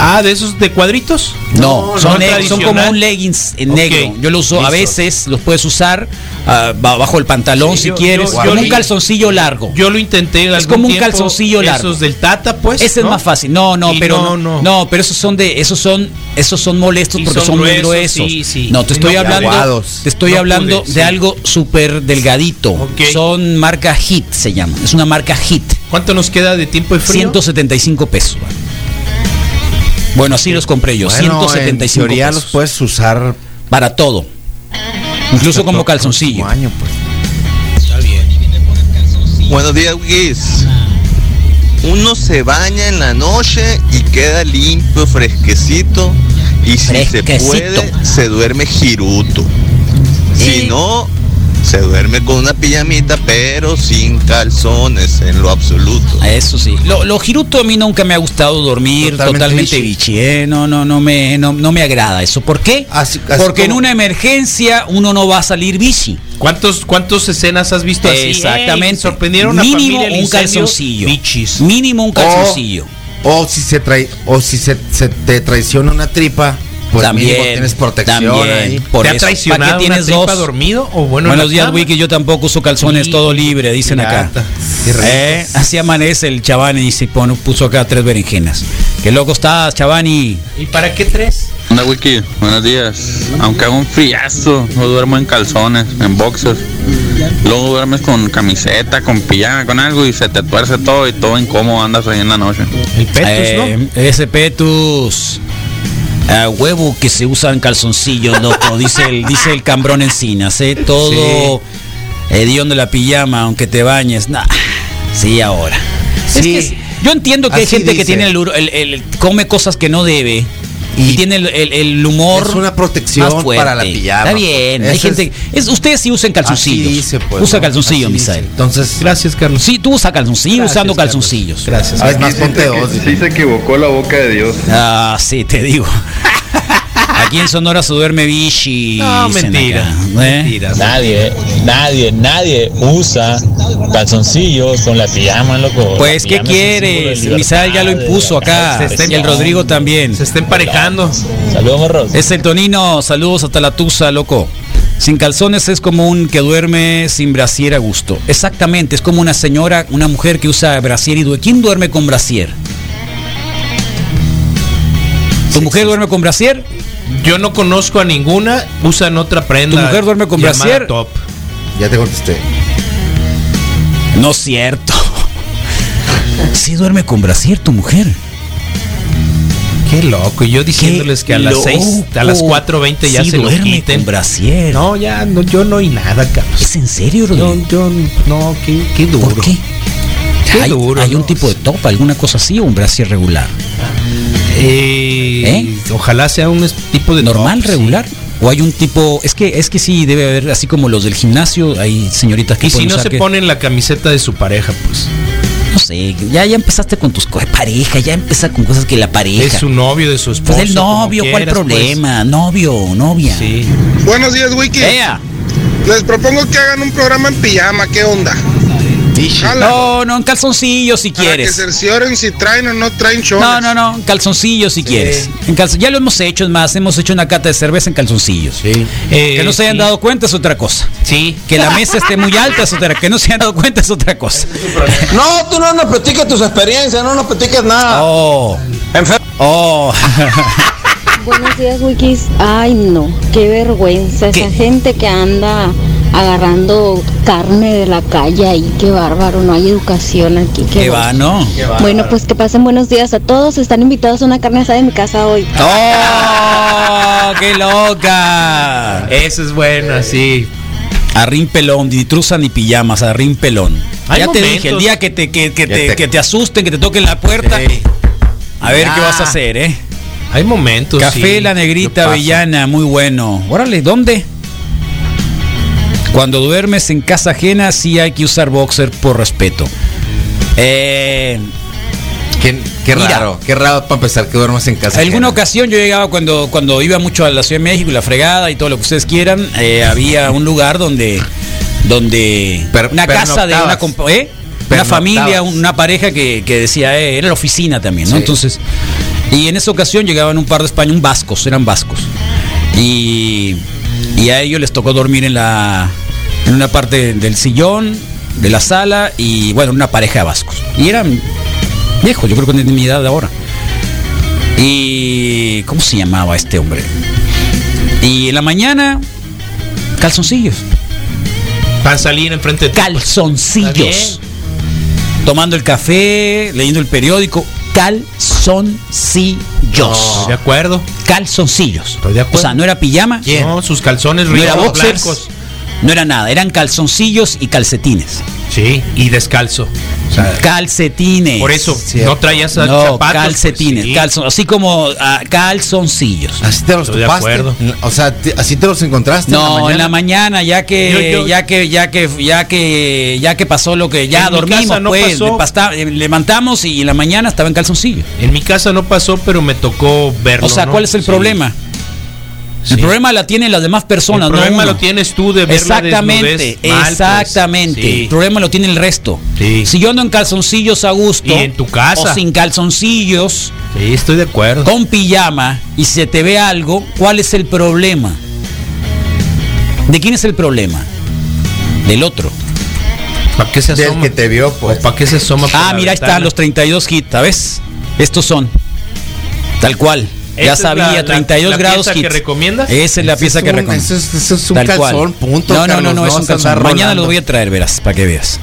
Ah, de esos de cuadritos. No, No, son, no son como un leggings en negro. Yo lo uso a veces, los puedes usar ah, ba- bajo el pantalón Sí, si yo- quieres, yo- como un calzoncillo largo. Yo lo intenté. Es algún como un tiempo, calzoncillo largo. Esos del Tata, pues. Ese ¿no? es más fácil. No, no, Y pero no, no, pero esos son de esos son esos son molestos Y porque son muy gruesos, sí, sí. No, te estoy hablando aguados. te estoy hablando pude, de algo súper delgadito. Son marca Hit se llama. Es una marca Hit. ¿Cuánto nos queda de tiempo de frío? 175 pesos. vale. Bueno, así los compré yo, Bueno, 175 en teoría pesos. los puedes usar para todo. Incluso como calzoncillo. año, pues. Está bien. Buenos días. Uno se baña en la noche y queda limpio, fresquecito. Y si se puede, se duerme jiruto. Si no, se duerme con una pijamita, pero sin calzones en lo absoluto. Eso sí. Lo, lo jiruto a mí nunca me ha gustado dormir Totalmente totalmente, bichi. ¿eh? No, no, no me, no, no me agrada eso. ¿Por qué? Así- así Porque en una emergencia uno no va a salir bichi. ¿Cuántos, ¿Cuántas escenas has visto así? Exactamente. Ey, sorprendieron a Mínimo familia un calzoncillo. Bichis. Mínimo un calzoncillo. O si se trae, o si se, se te traiciona una tripa, pues también tienes protección también, ahí. Por ¿Te ha eso. traicionado ¿Para qué una tienes tripa dos? dormido o bueno en Buenos días, cama? Wiki. Yo tampoco uso calzones Sí. todo libre, dicen acá. Eh, Así amanece el Chavani y se pone- puso acá tres berenjenas. Qué loco estás, Chavani. ¿Y para qué tres? Hola Wiki, buenos días. Aunque haga un friazo, no duermo en calzones, en boxers. Luego duermes con camiseta, con pijama, con algo y se te tuerce todo y todo incómodo andas ahí en la noche. El petus, Eh, Ese petus. A huevo que se usan calzoncillos, loco, dice el, dice el cambrón encinas, ¿eh? Todo hediondo de la pijama, aunque te bañes. Nah, sí, ahora. Es Sí. que es- yo entiendo que hay gente que tiene el- el- come cosas que no debe. Y, Y tiene el, el- el humor. es una protección más para la pijama. Está bien. Hay gente. Es, ustedes sí usan calzoncillos. Así dice, pues, Usa ¿no? calzoncillo, Así dice. Misael. Entonces, Gracias, Carlos. Sí, tú usa calzoncillo Gracias, usando Carlos. calzoncillos. Gracias. es más ponte dos. Sí se equivocó la boca de Dios. Ah, sí, te digo. Aquí en Sonora se duerme bichi. No, mentira. acá, ¿eh? Mentira. Nadie, nadie, nadie usa calzoncillos con la pijama, loco. Pues, La ¿qué quieres? de Misael ya lo impuso acá. Y el Rodrigo también. Se está emparejando. Saludos, morros. Es el Tonino. Saludos hasta la Tusa, loco. Sin calzones es como un que duerme sin brasier a gusto. Exactamente, es como una señora, una mujer que usa brasier y duerme. ¿Quién duerme con brasier? ¿Tu mujer duerme con brasier? Yo no conozco a ninguna. Usan otra prenda. ¿Tu mujer duerme con llamada brasier? Top. Ya te contesté. No es cierto. Sí duerme con brasier tu mujer. Qué loco. Y yo diciéndoles que a las loco. 6, a las 4.20 ya Sí se lo duerme quiten. con brasier. No, ya, no, yo no oí nada, Carlos. ¿Es en serio, Rodrigo? yo, no, qué, qué duro. ¿Por qué? Qué ¿Hay, duro, hay un tipo de top, alguna cosa así o un brasier regular? Eh, ¿Eh? Ojalá sea un tipo de ¿Normal, top, sí. regular? ¿O hay un tipo.? Es que, es que sí, debe haber, así como los del gimnasio, hay señoritas que Y si no usar se que- ponen la camiseta de su pareja, pues. No sé, ya, ya empezaste con tus cosas. Pareja, ya empieza con cosas que la pareja. Es su novio, de su esposo. pues el novio, ¿cuál quieras, pues. problema? Novio, novia. Sí. Buenos días, Wiki. Ea. Les propongo que hagan un programa en pijama. ¿Qué onda? No, no, en calzoncillo si Para que quieres. cercioren si traen o no traen chones. No, no, no, en calzoncillo si quieres. En calzo- ya lo hemos hecho, es más, hemos hecho una cata de cerveza en calzoncillos. Sí. Eh, que no se hayan sí. dado cuenta es otra cosa. Sí. Que la mesa esté muy alta es otra. Que no se hayan dado cuenta es otra cosa. No, tú no nos platiques tus experiencias, no nos platiques nada. Oh. Oh. Buenos días, Wikis. Ay, no, qué vergüenza. Esa gente que anda agarrando carne de la calle ahí, qué bárbaro. No hay educación aquí. Qué, ¿Qué va, no? Bueno, pues que pasen buenos días a todos. Están invitados a una carne asada en mi casa hoy. ¡Oh! ¡Qué loca! Esa es buena, sí. Arrín pelón, ni truza ni pijamas, arrín pelón. Hay ya te momentos. dije, el día que te, que, que te, te- que te asusten, que te toquen la puerta, Sí. a ver Ya. qué vas a hacer, ¿eh? Hay momentos. Café sí. La Negrita. Avellana, muy bueno. Órale, ¿dónde? Cuando duermes en casa ajena, sí hay que usar boxer por respeto. Eh, Qué, raro, qué raro para empezar que duermas en casa. alguna ajena. ocasión yo llegaba cuando, cuando iba mucho a la Ciudad de México y la fregada y todo lo que ustedes quieran, eh, había un lugar donde, donde Per- una casa de una, ¿eh? una familia, una pareja que, que decía, eh, era la oficina también, ¿no? Sí. Entonces, y en esa ocasión llegaban un par de españoles, vascos, eran vascos. Y, y a ellos les tocó dormir en la en una parte del sillón, de la sala, y bueno, una pareja de vascos. Y eran viejos, yo creo que tienen mi edad de ahora. Y. ¿Cómo se llamaba este hombre? Y en la mañana, calzoncillos. Para salir enfrente de. Está Calzoncillos. Tomando el café, leyendo el periódico. Calzoncillos. Estoy de acuerdo. Calzoncillos. Estoy de acuerdo. O sea, no era pijama. No, sus calzones ¿No era boxers? blancos. No era nada, eran calzoncillos y calcetines. Sí, y descalzo. O sea, Calcetines. por eso no traías No, zapatos. calcetines, pues, sí. calzon- así como ah, calzoncillos. Así te los Estoy de acuerdo. O sea, te- así te los encontraste. No, en la mañana ya que Yo- yo- ya que ya que ya que ya que pasó lo que ya En mi dormimos casa no pues pasó. eh, levantamos y en la mañana estaba en calzoncillo. En mi casa no pasó, pero me tocó verlo. O sea, ¿no? ¿cuál es el Sí. problema? Sí. El problema la tienen las demás personas, El no problema uno. lo tienes tú de ver la Exactamente, mal, pues. exactamente. Sí. El problema lo tiene el resto. Sí. Si yo ando en calzoncillos a gusto Y en tu casa. o sin calzoncillos, Sí, estoy de acuerdo. con pijama y se te ve algo, ¿cuál es el problema? ¿De quién es el problema? Del otro. ¿Para qué se Del asoma? que te vio, pues. ¿Para qué se asoma? Ah, mira, ahí están los 32 hits, ¿sabes? Estos son. Tal cual. ¿Esta Ya sabía, la- la- 32 la grados pieza que recomiendas? Esa es la Ese pieza es que recomiendo. ese es- un calzón, punto, No, no, no, Carlos, no, no es un calzón. Mañana rolando. lo voy a traer, verás, para que veas.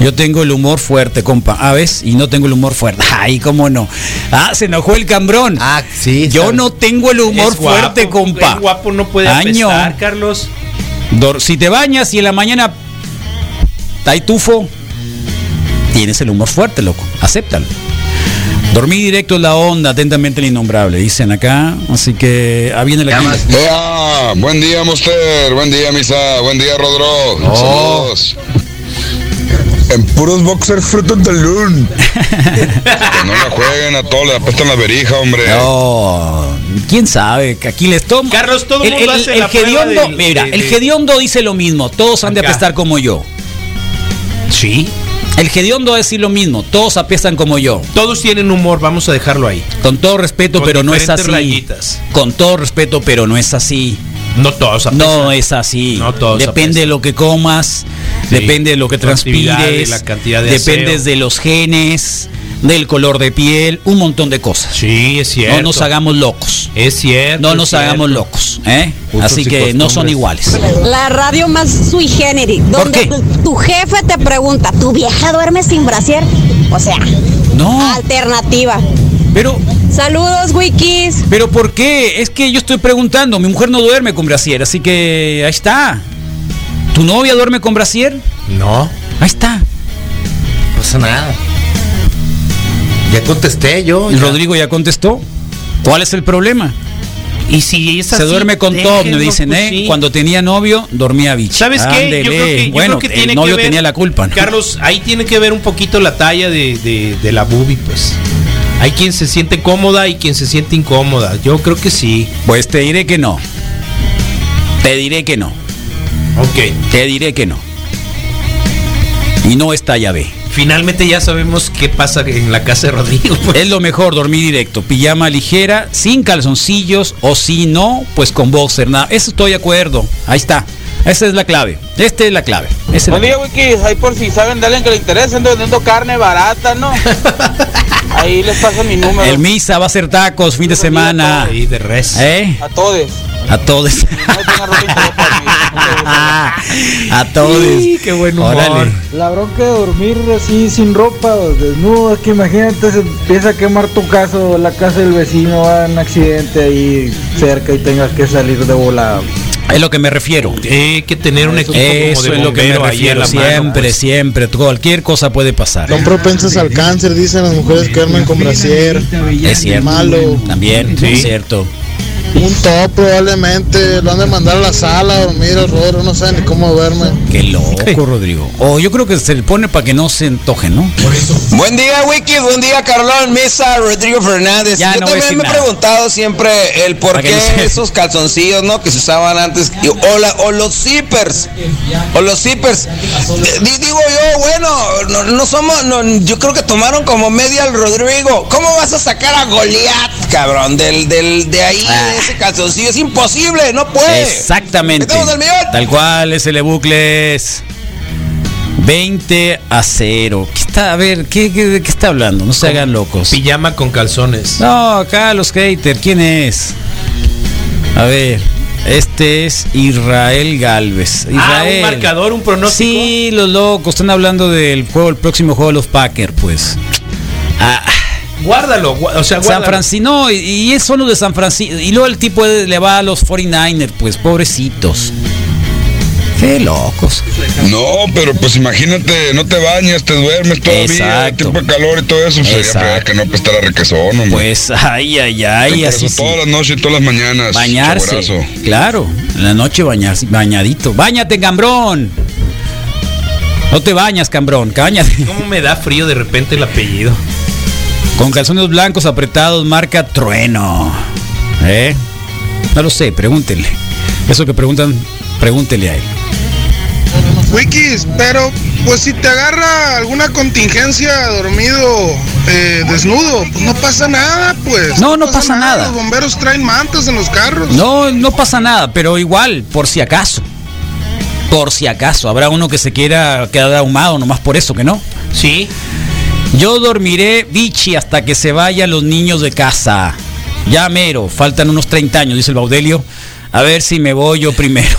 Yo tengo el humor fuerte, compa. Ah, ¿ves? Y no tengo el humor fuerte. Ay, cómo no. Ah, se enojó el cambrón. Ah, sí. Yo sabes. no tengo el humor Es guapo, fuerte, compa. el guapo no puede Año. apestar, Carlos. Dor- si te bañas y en la mañana hay tufo, tienes el humor fuerte, loco. Acéptalo. Dormí directo en la onda, atentamente el innombrable, dicen acá. Así que ah, viene la quinta. Ea, buen día, Monster. Buen día, Misa. Buen día, Rodro. Saludos. En puros boxers frutos de lun. que no la jueguen a todos, le apestan la verija, hombre. No, quién sabe, que aquí les toma. Carlos, todo el, mundo el- hace el la del- mira, de- el hediondo dice lo mismo, todos han de apestar como yo. Sí. El hediondo va a decir lo mismo, todos apestan como yo. Todos tienen humor, vamos a dejarlo ahí. Con todo respeto, Con pero no es así. rayitas. Con todo respeto, pero no es así. No todos apestan. No es así. No todos Depende apestan. de lo que comas, Sí. depende de lo que transpires, la cantidad de dependes aseo. de los genes, del color de piel, un montón de cosas. Sí, es cierto. No nos hagamos locos. Es cierto. No nos cierto. hagamos locos, ¿eh? Así que no son iguales. La radio más sui generis, donde qué? tu jefe te pregunta, ¿tu vieja duerme sin brasier? O sea, No, alternativa. pero Saludos, wikis. pero ¿por qué? Es que yo estoy preguntando, mi mujer no duerme con brasier, así que ahí está. ¿Tu novia duerme con brasier? No. Ahí está. No pasa nada. Ya contesté yo. Y ya. Rodrigo ya contestó. ¿Cuál es el problema? Y si es Se duerme con todo, me dicen, pues, ¿eh? sí. Cuando tenía novio, dormía bicho. ¿Sabes qué? Ándele. Yo creo que, yo bueno, creo que tiene el novio que ver- tenía la culpa. ¿no? Carlos, ahí tiene que ver un poquito la talla de, de- de la boobie, pues. Hay quien se siente cómoda y quien se siente incómoda. Yo creo que sí. Pues te diré que no. Te diré que no. Ok. Te diré que no. Y no está llave. Finalmente ya sabemos qué pasa en la casa de Rodrigo. pues. Es lo mejor dormir directo, pijama ligera, sin calzoncillos o si no, pues con boxer. Nada. Eso estoy de acuerdo. Ahí está. Esa es la clave. Esta es la clave. Esa es la Buen día, clave. Wikis. Ahí por si saben de alguien que le interesa, ando vendiendo carne barata, ¿no? Ahí les paso mi número. El Misa va a hacer tacos fin de semana. Ahí de res. ¿Eh? A todos. A todos. A todos. qué buen humor. Órale. La bronca de dormir así sin ropa desnudo, es que imagínate, se empieza a quemar tu casa o la casa del vecino, va en un accidente ahí cerca y tengas que salir de volada. Es lo que me refiero. Hay que tener un equipo Eso como de es lo que me refiero. mano, Siempre, pues. siempre. Cualquier cosa puede pasar. Son propensas al cáncer, dicen las mujeres que duermen con brasier. Es cierto. Malo. También, Sí. es cierto. Un top probablemente, lo han de mandar a la sala a dormir, Rodro no sabe ni cómo duerme. Qué loco, Rodrigo. O yo creo que se le pone para que no se antoje, ¿no? Buen día, Wiki. Buen día, Carlón, Mesa, Rodrigo Fernández. Ya Yo no también me he preguntado siempre el por qué no se- esos calzoncillos, ¿no? Que se usaban antes. y- O, la- o los zippers. O los zippers. Di- digo yo, bueno, no, no somos. no, yo creo que tomaron como media al Rodrigo. ¿Cómo vas a sacar a Goliat, cabrón? Del, del, de ahí, Ah. De ese calzoncillo. Es imposible, no puede. Exactamente. Metemos el millón. Tal cual, es el bucles. 20 a 0. ¿Qué está? A ver, ¿qué, qué, de qué está hablando? No se hagan locos. Pijama con calzones. No, acá los haters. ¿Quién es? A ver. Este es Israel Galvez. Ah, un marcador, un pronóstico. Sí, los locos. Están hablando del juego, el próximo juego de los Packers, pues. Ah, Guárdalo, o sea, San. Francisco, no, y, y es solo de San Francisco. Y luego el tipo de- le va a los 49ers, pues, pobrecitos. Qué locos. No, pero pues imagínate, no te bañas, te duermes todavía, Exacto. tiempo de calor y todo eso. Sería Exacto. fregar que no pues estar a requesón, hombre. Pues, ay, ay, ay, Por así eso sí. todas las noches y todas las mañanas. Bañarse. Claro, en la noche bañarse, bañadito. Báñate, cambrón. No te bañas, cambrón, cáñate. ¿Cómo me da frío de repente el apellido? Con calzones blancos apretados, marca trueno. ¿Eh? No lo sé, pregúntenle. Eso que preguntan, pregúntele a él. Wikis, pero pues si te agarra alguna contingencia dormido eh, desnudo, pues no pasa nada, pues. No, no pasa nada. Los bomberos traen mantas en los carros. No, no pasa nada, pero igual, por si acaso. Por si acaso, habrá uno que se quiera quedar ahumado, nomás por eso que no. Sí. Yo dormiré bichi hasta que se vayan los niños de casa. Ya mero, faltan unos 30 años, dice el Baudelio. A ver si me voy yo primero.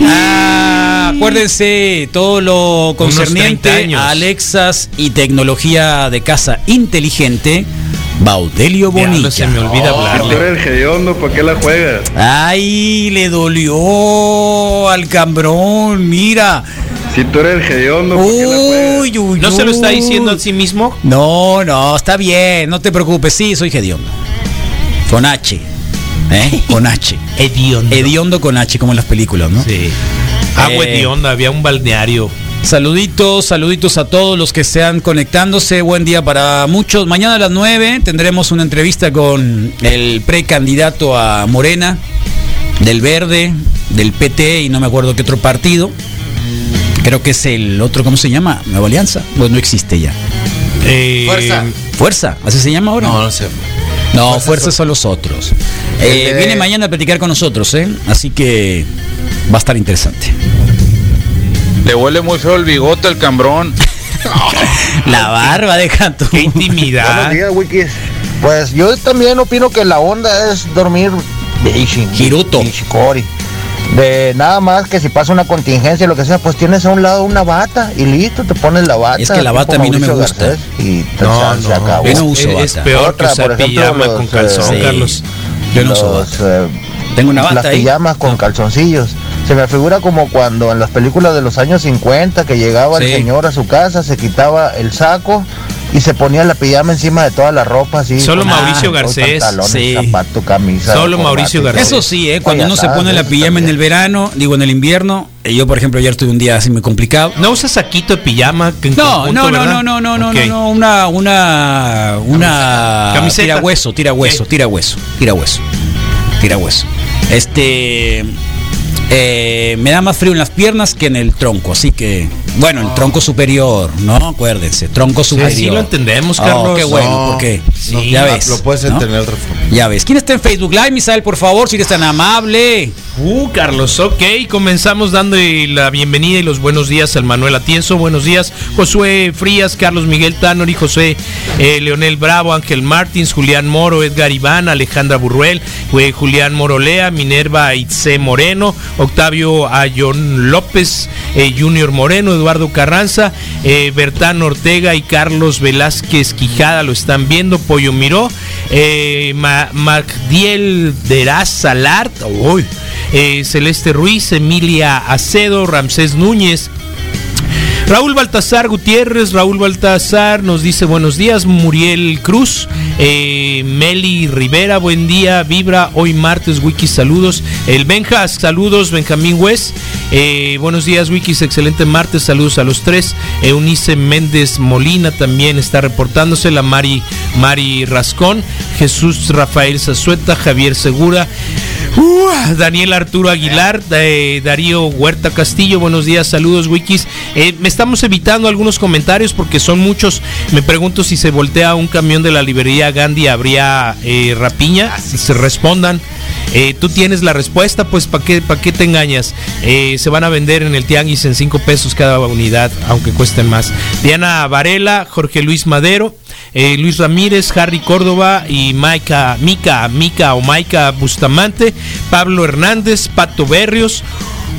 Ah, acuérdense todo lo concerniente 30 años. a Alexas y tecnología de casa inteligente. Baudelio Bonilla. se me olvida hablarle. Tú eres el hediondo, ¿para qué la juegas? Ay, le dolió al cambrón, mira. Si tú eres el hediondo, ¿para qué la juegas? Uy, uy, ¿No se lo está uy. diciendo a sí mismo? No, no, está bien, no te preocupes, sí, soy hediondo. Con H. ¿Eh? Con H. Hediondo. Hediondo con H, como en las películas, ¿no? Sí. Agua Eh, hedionda, había un balneario. Saluditos, saluditos a todos los que están conectándose. Buen día para muchos. Mañana a las 9 tendremos una entrevista con el precandidato a Morena, del Verde, del PT y no me acuerdo qué otro partido. Creo que es el otro, ¿cómo se llama? Nueva Alianza. Pues no existe ya. Eh, Fuerza. Fuerza, ¿así se llama ahora? No, no sé. No, Fuerza Fuerza son- los otros. Eh, de- Viene mañana a platicar con nosotros, ¿eh? Así que va a estar interesante. Le huele muy feo el bigote al cambrón. La barba, deja tú. Qué intimidad. Buenos días, Wikis. Pues yo también opino que la onda es dormir Beijing. Jiruto. Ishikori. De nada más que si pasa una contingencia, lo que sea, pues tienes a un lado una bata y listo, te pones la bata. Es que la bata a mí no me Mauricio gusta. Garcés, y te- No, se no, acabó. Yo no uso es, es bata. peor Otra, que usar por ejemplo, pijama los, con calzón, eh, Carlos. Yo no uso bata. eh, Tengo una las bata ahí. pijamas con calzoncillos. Se me figura como cuando en las películas de los años 50 que llegaba Sí. el señor a su casa, se quitaba el saco y se ponía la pijama encima de toda la ropa así. Solo con- Mauricio con Garcés, sí. zapato, camisa. Solo corbata Mauricio. Garcés. Eso sí, ¿eh? cuando uno se pone la pijama en el verano, digo en el invierno, eh, yo por ejemplo ayer tuve un día así muy complicado. ¿No usas saquito de pijama? en No, conjunto, no, no, no, no, no, no, no, no, una, una, una Camiseta. tira hueso, tira hueso, tira hueso, tira hueso, tira hueso. Este, eh, me da más frío en las piernas que en el tronco, así que, bueno, el tronco superior, ¿no? Acuérdense, tronco superior. Así lo entendemos, Oh, Carlos. qué bueno, No, porque sí, ya Ah, ves. Lo puedes ¿no? entender de otra forma. Ya ves. ¿Quién está en Facebook Live, Misael, por favor, si eres tan amable? Uh, Carlos, ok, comenzamos dando la bienvenida y los buenos días al Manuel Atienzo, buenos días, Josué Frías, Carlos Miguel Tanori, José eh, Leonel Bravo, Ángel Martins, Julián Moro, Edgar Iván, Alejandra Burruel, eh, Julián Morolea, Minerva Itze Moreno, Octavio Ayón López, eh, Junior Moreno, Eduardo Carranza, Bertán Ortega y Carlos Velázquez Quijada lo están viendo, Pollo Miró, eh, Ma- Deraz Salart, uy, eh, Celeste Ruiz, Emilia Acedo, Ramsés Núñez, Raúl Baltasar Gutiérrez, Raúl Baltasar nos dice buenos días, Muriel Cruz, eh, Meli Rivera, buen día, Vibra, hoy martes, Wikis, saludos, el Benjas, saludos, Benjamín West, eh, buenos días, Wikis, excelente martes, saludos a los tres, Eunice Méndez Molina también está reportándose, la Mari, Mari Rascón, Jesús Rafael Zazueta, Javier Segura, Uh, Daniel Arturo Aguilar, eh, Darío Huerta Castillo, buenos días, saludos Wikis. Eh, me estamos evitando algunos comentarios porque son muchos. Me pregunto si se voltea un camión de la librería Gandhi, ¿habría eh, rapiña? Se respondan. Eh, Tú tienes la respuesta, pues ¿para qué, pa' qué te engañas? Eh, se van a vender en el Tianguis en 5 pesos cada unidad, aunque cuesten más. Diana Varela, Jorge Luis Madero. Eh, Luis Ramírez, Harry Córdoba y Maika, Mica, Mica o Maika Bustamante, Pablo Hernández, Pato Berrios,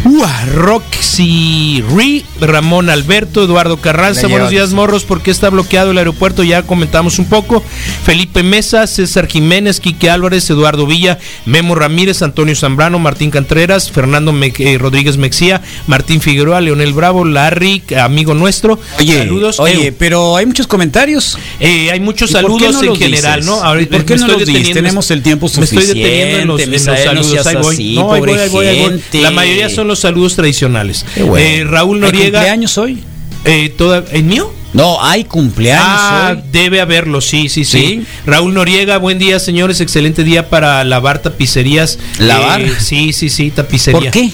Ua, Roxy Ri, Ramón Alberto, Eduardo Carranza, buenos días morros, ¿por qué está bloqueado el aeropuerto? Ya comentamos un poco. Felipe Mesa, César Jiménez, Quique Álvarez, Eduardo Villa, Memo Ramírez, Antonio Zambrano, Martín Cantreras, Fernando Me- eh, Rodríguez Mexía, Martín Figueroa, Leonel Bravo, Larry, amigo nuestro. Oye, saludos. oye, Eh, pero hay muchos comentarios. eh, hay muchos ¿Y por qué saludos no en general, dices? ¿no? Ahorita ¿Y por qué no los dices? Tenemos el tiempo Me estoy deteniendo en los, en suficiente, saludos. ahí voy. no, ahí voy, ahí voy, ahí voy. pobre La mayoría son los saludos tradicionales. Qué bueno. Eh, Raúl ¿Hay Noriega. cumpleaños hoy? Eh, toda, ¿El mío? No, hay cumpleaños Ah, hoy. debe haberlo, sí, sí, sí, ¿Sí? Raúl Noriega, buen día, señores. Excelente día para lavar tapicerías. ¿Lavar? Eh, sí, sí, sí, tapicería. ¿Por qué?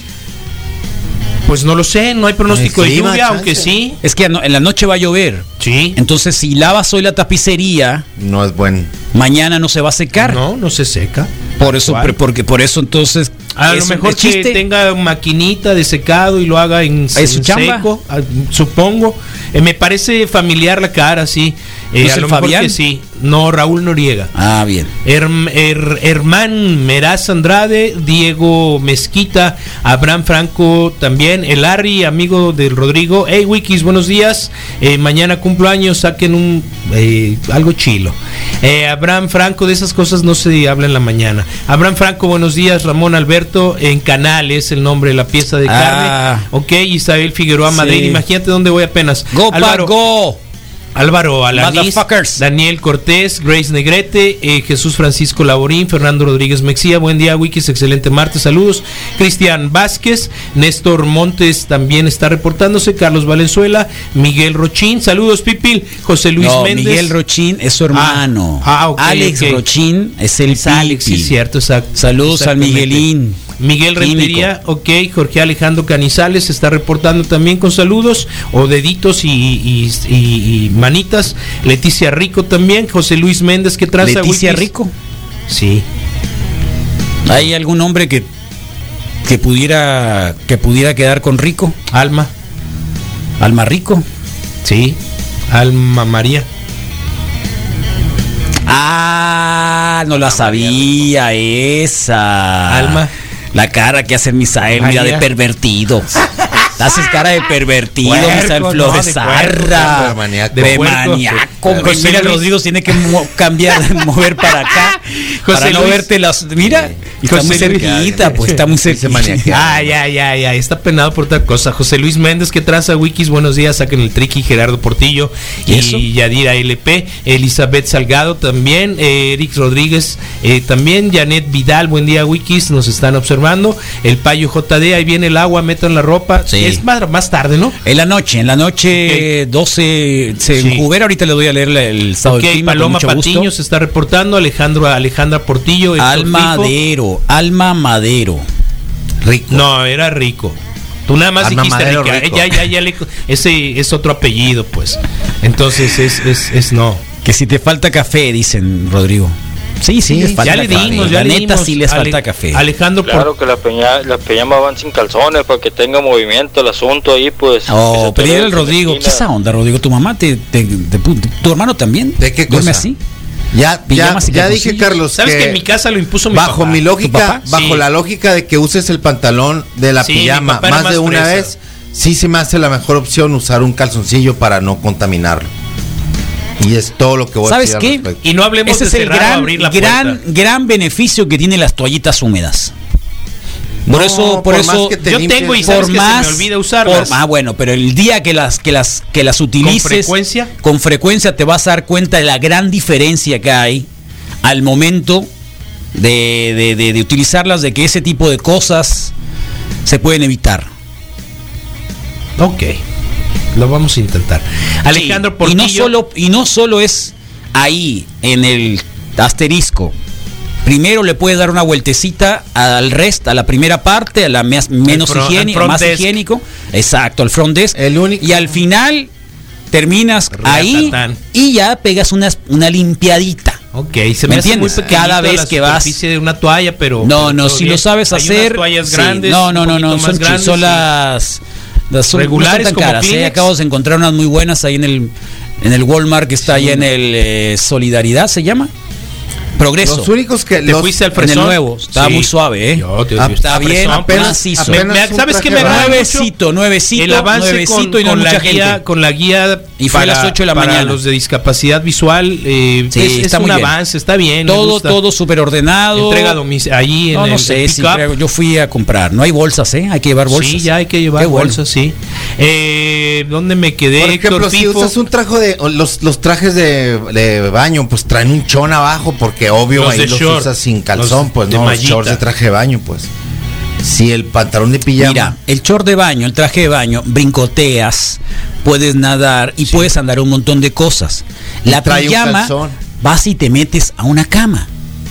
Pues no lo sé, no hay pronóstico No hay de lluvia, chance. aunque sí. Es que en la noche va a llover. Sí. Entonces, si lavas hoy la tapicería, No es buen. mañana no se va a secar. No, no se seca. Por eso, porque por eso entonces. A lo es mejor que tenga maquinita de secado y lo haga en, ¿Es su chamba? seco, ah, supongo. Eh, me parece familiar la cara, sí. Eh, ¿No es a el Fabián? que sí. No, Raúl Noriega. Ah, bien. Herm- Her- Hermán Meraz Andrade, Diego Mezquita, Abraham Franco también, el Larry, amigo del Rodrigo. Hey Wikis, buenos días. Eh, mañana cumplo años, saquen un eh, algo chilo. Eh, Abraham Franco, de esas cosas no se habla en la mañana. Abraham Franco, buenos días. Ramón Alberto, en Canal es el nombre de la pieza de Ah. carne. Ok, Isabel Figueroa Sí. Madrid, imagínate dónde voy apenas. Go, Álvaro- Motherfuckers. Daniel Cortés, Grace Negrete, eh, Jesús Francisco Laborín, Fernando Rodríguez Mexía, buen día Wikis, excelente martes, saludos. Cristian Vázquez, Néstor Montes también está reportándose, Carlos Valenzuela, Miguel Rochín, saludos Pipil, José Luis no, Méndez. Miguel Rochín es su hermano. Ah, ah, Alex. Rochín es el Es Alex, sí, cierto, exacto. Saludos al. Miguelín. Miguel Químico. Rentería, ok, Jorge Alejandro Canizales está reportando también con saludos, o deditos y, y- y- y manitas. Leticia Rico también, José Luis Méndez, que traza Leticia Wikis? Rico. Sí. ¿Hay algún hombre que, que pudiera que pudiera quedar con Rico? Alma. Alma Rico. Sí. Alma María. Ah, no la sabía esa. Alma. La cara que hace Misael, mira, de pervertido. Haces cara de pervertido, Misael Flores de Zarra. de maníaco. Mira, Luis. Rodrigo tiene que cambiar, mover para acá. José para no verte las. Mira, está José muy cerquita, pues está muy cerquita. Ah, ya, ya, ya. Está penado por otra cosa. José Luis Méndez, que traza Wikis, buenos días. Saquen el triqui. Gerardo Portillo ¿Y? Yadira LP. Elizabeth Salgado también. eh, Eric Rodríguez eh, también. Janet Vidal, buen día, Wikis. Nos están observando. El Payo JD, ahí viene el agua, metan la ropa. Sí. Es más, más tarde, ¿no? En la noche, en la noche 12 se Sí. Ahorita le doy a leer la- el estado Ok, del clima. con Paloma mucho gusto. Patiño se está reportando. Alejandro, Alejandra Portillo. Alma. Madero, Alma Madero. Rico. No, era rico. Tú nada más Alma dijiste Madero rica. Rico. Ya, ya, ya le- ese es otro apellido, pues. Entonces es, es, es no. Que si te falta café, dicen Rodrigo. Sí, sí, les falta ya le café. dimos, ya La le neta dimos. sí les Ale- falta café. Alejandro Por- Claro que las peña, las pijamas van sin calzones para que tenga movimiento el asunto ahí, pues. Oh, que en la Rodrigo, ¿qué esa onda, Rodrigo? ¿Tu mamá te, te- te tu hermano también? ¿De qué ¿Duerme cosa? así? Ya, ya, Pijamas y ya dije, Carlos, ¿Sabes que en mi casa lo impuso mi bajo papá? mi ¿Tu lógica, bajo Sí. la lógica de que uses el pantalón de la Sí, pijama más, más de una fresa. vez, sí se me hace la mejor opción usar un calzoncillo para no contaminarlo. Y es todo lo que voy a ¿Sabes decir al qué? Y no hablemos Ese de es el gran, abrir la gran, puerta. gran beneficio que tienen las toallitas húmedas. Por No, eso, por, eso, te Yo limpies- tengo y sabes por que más, se me olvida usarlas. por- ah, bueno, pero el día que las, que las, que las utilices frecuencia? con frecuencia te vas a dar cuenta de la gran diferencia que hay al momento de, de- de- de utilizarlas, de que ese tipo de cosas se pueden evitar. Ok. Lo vamos a intentar. Alejandro Sí, Portillo. y no solo y no solo es ahí en el asterisco. Primero le puedes dar una vueltecita al resto, a la primera parte, a la mes- menos front más desk. higiénico. Exacto, al front desk. El único- Y al final terminas ahí y ya pegas una, una limpiadita. Ok, se ¿Me me, muy Cada vez la que vas- de una toalla, pero No, no, si bien. lo sabes Hay unas hacer. toallas sí. grandes, no, no, no, no, son, más grandes, son las, las Regulares no como caras, ¿eh? Acabo de encontrar unas muy buenas ahí en el en el Walmart que está allá en el eh, Solidaridad, ¿se llama? Progreso. Los únicos que Te los- fuiste al el fresón. nuevo. Estaba Sí. muy suave, ¿eh? Yo está bien, apenas apenas-. Me- apenas me- un ¿Sabes qué me? Nuevecito, nuevecito, el avance nuevecito con, y no con mucha la guía, gente. con la guía Y fue a las 8 de la para mañana. los de discapacidad visual eh, Sí, es, es está un muy bien. avance está bien Todo, todo súper ordenado. entrega a domic- allí en No, no el sé si yo fui a comprar. No hay bolsas, ¿eh? Hay que llevar bolsas. sí ya hay que llevar bolsas sí eh, dónde me quedé Por ejemplo, Héctor si Pifo? usas un traje de. Los, los trajes de, de baño, pues traen un chón abajo, porque obvio Los ahí los short, usas sin calzón, los pues no, los shorts de traje de baño, pues. Si el pantalón de pijama. Mira, el short de baño, el traje de baño, brincoteas, puedes nadar y puedes andar un montón de cosas. Y La pijama, vas y te metes a una cama.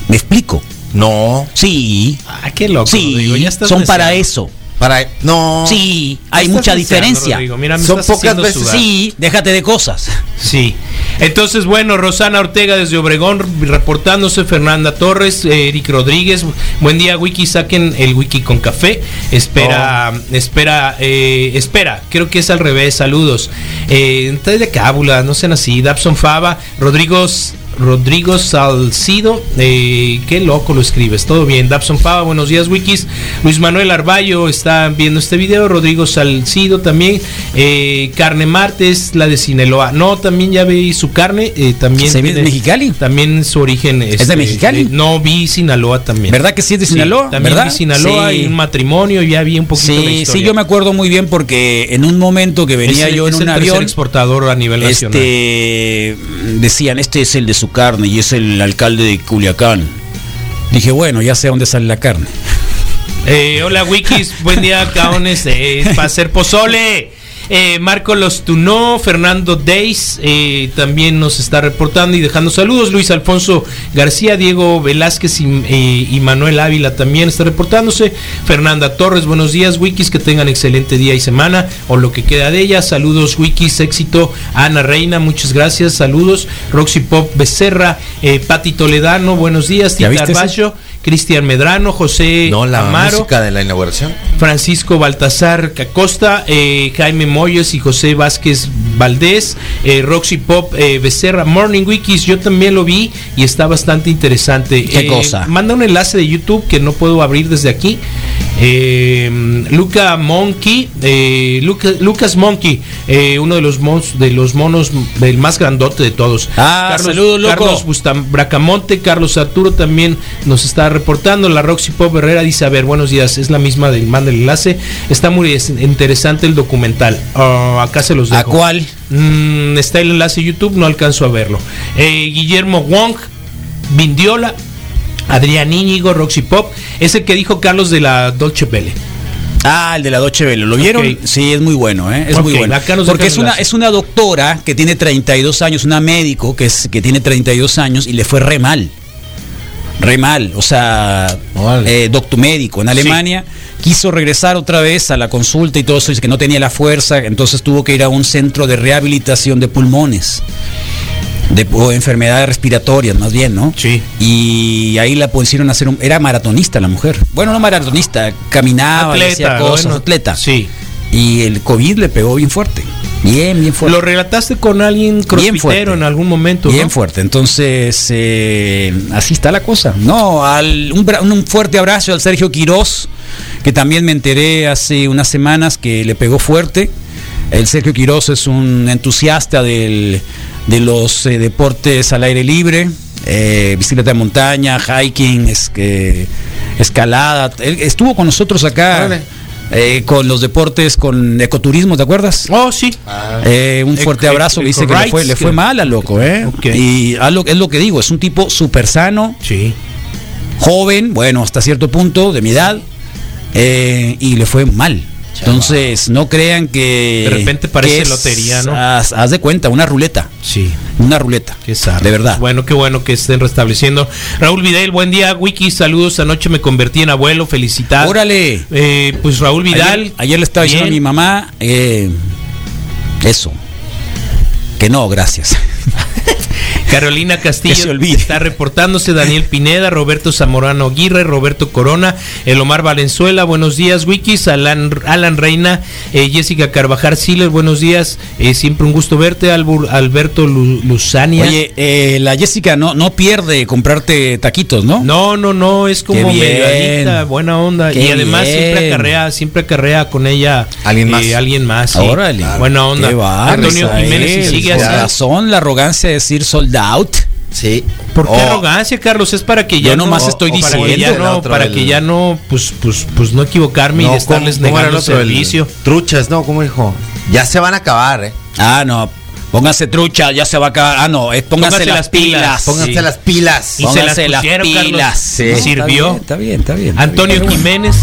¿Me explico? No. Sí. ah qué loco Sí, ya estás son para eso. Para. No. Sí, hay mucha diferencia. Mira, Son pocas veces- sudar. Sí, déjate de cosas. Sí. Entonces, bueno, Rosana Ortega desde Obregón reportándose, Fernanda Torres, Eric Rodríguez. Buen día, Wiki, saquen el Wiki con café. Espera, espera, eh, espera, creo que es al revés, saludos. Eh, de cábula, no sean así. Dabson Fava, Rodrigo Rodrigo Salcido, eh, qué loco lo escribes, todo bien. Dabson Fava, buenos días, Wikis. Luis Manuel Arballo está viendo este video. Rodrigo Salcido también. Eh, carne Martes, la de Sinaloa. No, también ya vi su carne. eh, también ¿Se ve de Mexicali? También su origen este, de Mexicali? eh, no, vi Sinaloa también. ¿Verdad que sí es de Sí, Sinaloa? también ¿verdad? vi Sinaloa Sí. y un matrimonio. Ya vi un poquito Sí, historia. sí, yo me acuerdo muy bien porque en un momento que venía Es el- yo en es un avión, exportador a nivel nacional. este, decían, este es el de su carne y es el alcalde de Culiacán. Dije, bueno, ya sé dónde sale la carne. Eh, hola Wikis, buen día caones, eh, para hacer pozole. Eh, Marco Los Tunó, Fernando Deis eh, también nos está reportando y dejando saludos. Luis Alfonso García, Diego Velázquez y, eh, y Manuel Ávila también está reportándose. Fernanda Torres, buenos días Wikis, que tengan excelente día y semana o lo que queda de ella. Saludos Wikis, éxito. Ana Reina, muchas gracias. Saludos. Roxy Pop Becerra, eh, Pati Toledano, buenos días. ¿Ya Tita ese? Cristian Medrano, José No, la Amaro. música de la inauguración. Francisco Baltasar Cacosta, eh, Jaime Moyes y José Vázquez Valdés, eh, Roxy Pop eh, Becerra, Morning Wikis, yo también lo vi y está bastante interesante. ¿Qué Eh, cosa? Manda un enlace de YouTube que no puedo abrir desde aquí. Eh, Luca Monkey, eh, Luca- Lucas Monkey, eh, uno de los, mons- de los monos del más grandote de todos. Ah, saludos, loco. Carlos Bustam- Bracamonte, Carlos Arturo también nos está reportando. La Roxy Pop Herrera dice, a ver, buenos días, es la misma del manda el enlace. Está muy es- interesante el documental. Ah, acá se los dejo. ¿A cuál? Mm, está el enlace YouTube, no alcanzo a verlo. Eh, Guillermo Wong, Vindiola, Adrián Íñigo, Roxy Pop, es el que dijo Carlos de la Dolce Vele. Ah, el de la Doche Vele, ¿lo vieron? Sí, es muy bueno, ¿eh? Es muy bueno. Porque es una, es una doctora que tiene 32 años, una médico que, es, que tiene 32 años y le fue re mal. Re mal, o sea, eh, doctor médico en Alemania. Quiso regresar otra vez a la consulta y todo eso, dice que no tenía la fuerza, entonces tuvo que ir a un centro de rehabilitación de pulmones. De, o enfermedades respiratorias, más bien, ¿no? Sí. Y ahí la pusieron a hacer un. Era maratonista la mujer. Bueno, no maratonista, caminaba, y hacía Atleta, cosas, bueno, atleta. Sí. Y el COVID le pegó bien fuerte. Bien, bien fuerte. Lo relataste con alguien Bien crossfitero en algún momento. Bien ¿no? fuerte. Entonces, eh, así está la cosa. No, al, un, bra- un fuerte abrazo al Sergio Quirós, que también me enteré hace unas semanas que le pegó fuerte. El Sergio Quirós es un entusiasta del- de los eh, deportes al aire libre, eh, bicicleta de montaña, hiking, es que, escalada. Él estuvo con nosotros acá. Eh, con los deportes, con ecoturismo, ¿te acuerdas? Oh, sí. Eh, un fuerte abrazo, dice que le fue, le fue mal al loco, ¿eh? Y a lo- es lo que digo, es un tipo súper sano, Sí. joven, bueno, hasta cierto punto, de mi edad, eh, y le fue mal. Entonces, no crean que. De repente parece que es- lotería, ¿no? Haz, haz de cuenta, una ruleta. Sí. Una ruleta. Qué. De verdad. Bueno, qué bueno que estén restableciendo. Raúl Vidal, buen día, Wiki, saludos. Anoche me convertí en abuelo, felicidades. Órale. Eh, pues Raúl Vidal. Ayer, ayer le estaba diciendo a mi mamá eh, eso. Que no, gracias. Carolina Castillo está reportándose, Daniel Pineda, Roberto Zamorano Aguirre, Roberto Corona, el Omar Valenzuela, buenos días, Wikis, Alan, Alan Reina, eh, Jessica Carvajal Siler, buenos días, eh, siempre un gusto verte, Albur- Alberto Lu- Luzania. Oye, eh, la Jessica no, no pierde comprarte taquitos, ¿no? No, no, no, es como adicta, buena onda. Qué y además siempre acarrea, siempre acarrea con ella Alguien más. eh, alguien más. sí. Órale. Buena onda. Qué Antonio. Jiménez y sigue así. razón la arrogancia de decir sold out. Sí. ¿Por qué Oh, arrogancia, Carlos? Es para que ya Yo no, nomás estoy o para que diciendo. ya no, El para el- que ya no, pues, pues, pues no equivocarme y no, de estarles ¿cómo- cómo era negando el otro? El servicio. truchas, ¿no? ¿Cómo dijo? Ya se van a acabar, ¿eh? Ah, no. Pónganse trucha, ya se va a acabar. Ah, no, es pónganse, Pónganse las las pilas. pilas. Pónganse Sí. las pilas. Y se las Pónganse las pusieron, Carlos. pilas. Sí. No, Sirvió. Está bien, está bien. está bien. Antonio Jiménez.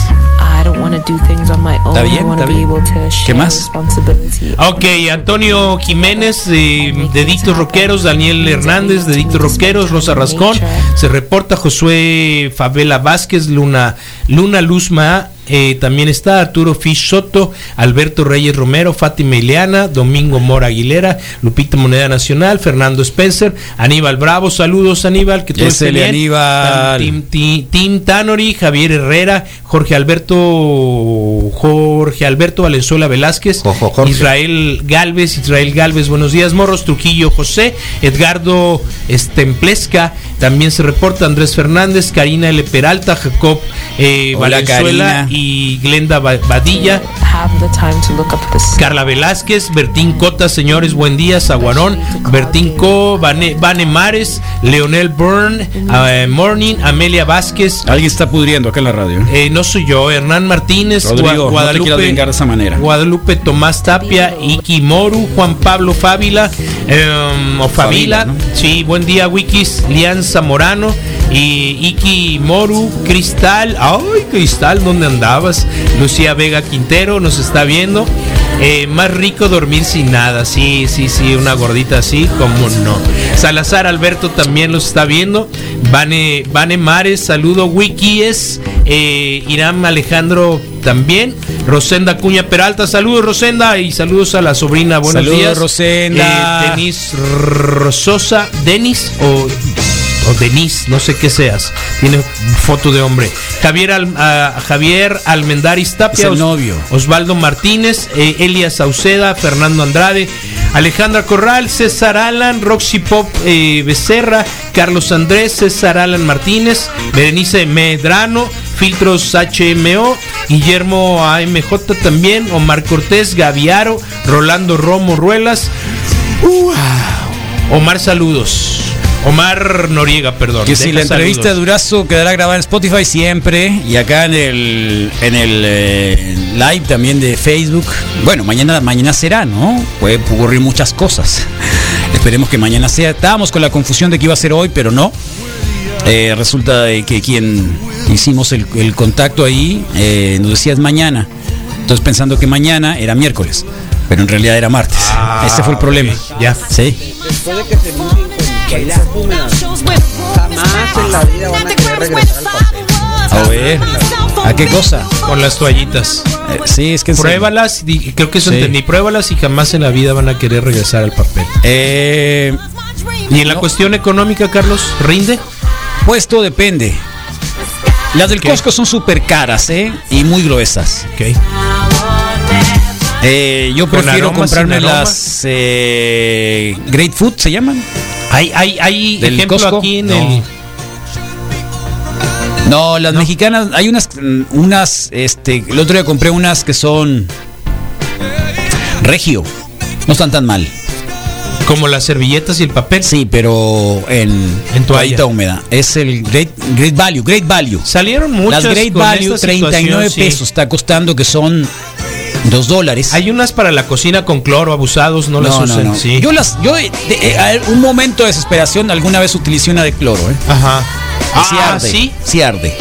I don't want to do things on my own. Está bien, I want está to be bien. able to share ¿Qué más? responsibility. Ok, Antonio Jiménez, eh, Deditos Roqueros, Daniel Hernández, Deditos Roqueros, Rosa Rascón, se reporta Josué Favela Vázquez, Luna, Luna Luzma, eh, también está Arturo Fish Soto, Alberto Reyes Romero, Fátima Ileana, Domingo Mora Aguilera, Lupita Moneda Nacional, Fernando Spencer, Aníbal Bravo, saludos Aníbal, que todo esté Ésele, bien. Aníbal. Tim, Tim, Tim Tanori, Javier Herrera, Jorge Alberto, Jorge Alberto Valenzuela Velázquez, Jorge. Israel Galvez, Israel Galvez, buenos días, Morros Trujillo José, Edgardo Estemplesca, también se reporta Andrés Fernández, Karina L. Peralta, Jacob eh, Hola, Valenzuela Karina. Y Glenda Ba- Badilla. Have the time to look up the Carla Velázquez, Bertín Cota, señores, buen día, Zaguarón, Bertín Co, Vane, Vane Mares, Leonel Byrne, eh, Morning, Amelia Vázquez, Alguien está pudriendo acá en la radio. eh, no soy yo, Hernán Martínez, Rodrigo, Gua- no te quieras vengar de esa manera. Guadalupe Tomás Tapia, Iki Moru, Juan Pablo Fávila, em, o Favila, Favila, ¿no? sí, buen día, Wikis, Lian Zamorano, y Iki Moru, Cristal, ay, Cristal, ¿dónde andabas? Lucía Vega Quintero nos está viendo. Eh, más rico dormir sin nada, sí, sí, sí, una gordita así, como no. Salazar Alberto también los está viendo. Vane, Vane Mares, saludo, Wikis, eh, Irán Alejandro también. Rosenda Cuña Peralta, saludos Rosenda y saludos a la sobrina, buenos Saludos, días. Rosenda. Eh, Denis Rososa, Denis o o Denise, no sé qué seas. Tiene foto de hombre. Javier, Al- Javier Almendaris Tapia, Es el Os- novio. Osvaldo Martínez, eh, Elias Sauceda, Fernando Andrade, Alejandra Corral, César Alan, Roxy Pop eh, Becerra, Carlos Andrés, César Alan Martínez, Berenice Medrano, Filtros HMO, Guillermo AMJ también, Omar Cortés, Gaviaro, Rolando Romo Ruelas. Omar, saludos. Omar Noriega, perdón. Que si la entrevista de. Durazo quedará grabada en Spotify siempre y acá en el en el eh, live también de Facebook. Bueno, mañana mañana será, ¿no? Puede ocurrir muchas cosas. Esperemos que mañana sea. Estábamos con la confusión de que iba a ser hoy, pero no. Eh, resulta de que quien hicimos el, el contacto ahí eh, nos decía es mañana. Entonces pensando que mañana era miércoles, pero en realidad era martes. Ese fue el problema. Ya. Sí. Después de que se limpien con toallitas húmedas, jamás en la vida van a querer regresar al papel. A ver, ¿a qué cosa? Con las toallitas. Eh, sí, es que. Pruébalas, di- creo que eso Sí. entendí. Pruébalas y jamás en la vida van a querer regresar al papel. Eh, ¿Y en la cuestión económica, Carlos, rinde? Pues todo depende. Las del Costco son súper caras, ¿eh? Y muy gruesas. Ok. Eh, yo ¿Con prefiero comprarme las eh, Great Food, ¿se llaman? Hay, hay, hay ¿Del ejemplo Costco? aquí en No. el. No, las mexicanas, hay unas, unas, este, el otro día compré unas que son Regio. No están tan mal. Como las servilletas y el papel. Sí, pero en, En toallita húmeda. Es el Great, Great Value, Great Value. Salieron muchas Las Great con Value, esta 39 situación, sí. pesos está costando, que son 2 dólares. Hay unas para la cocina con cloro, abusados, no, las usen. Sí. Yo las, yo eh, de- eh, un momento de desesperación alguna vez utilicé una de cloro, ¿eh? Ajá. sí Ah, arde, ¿sí? sí arde.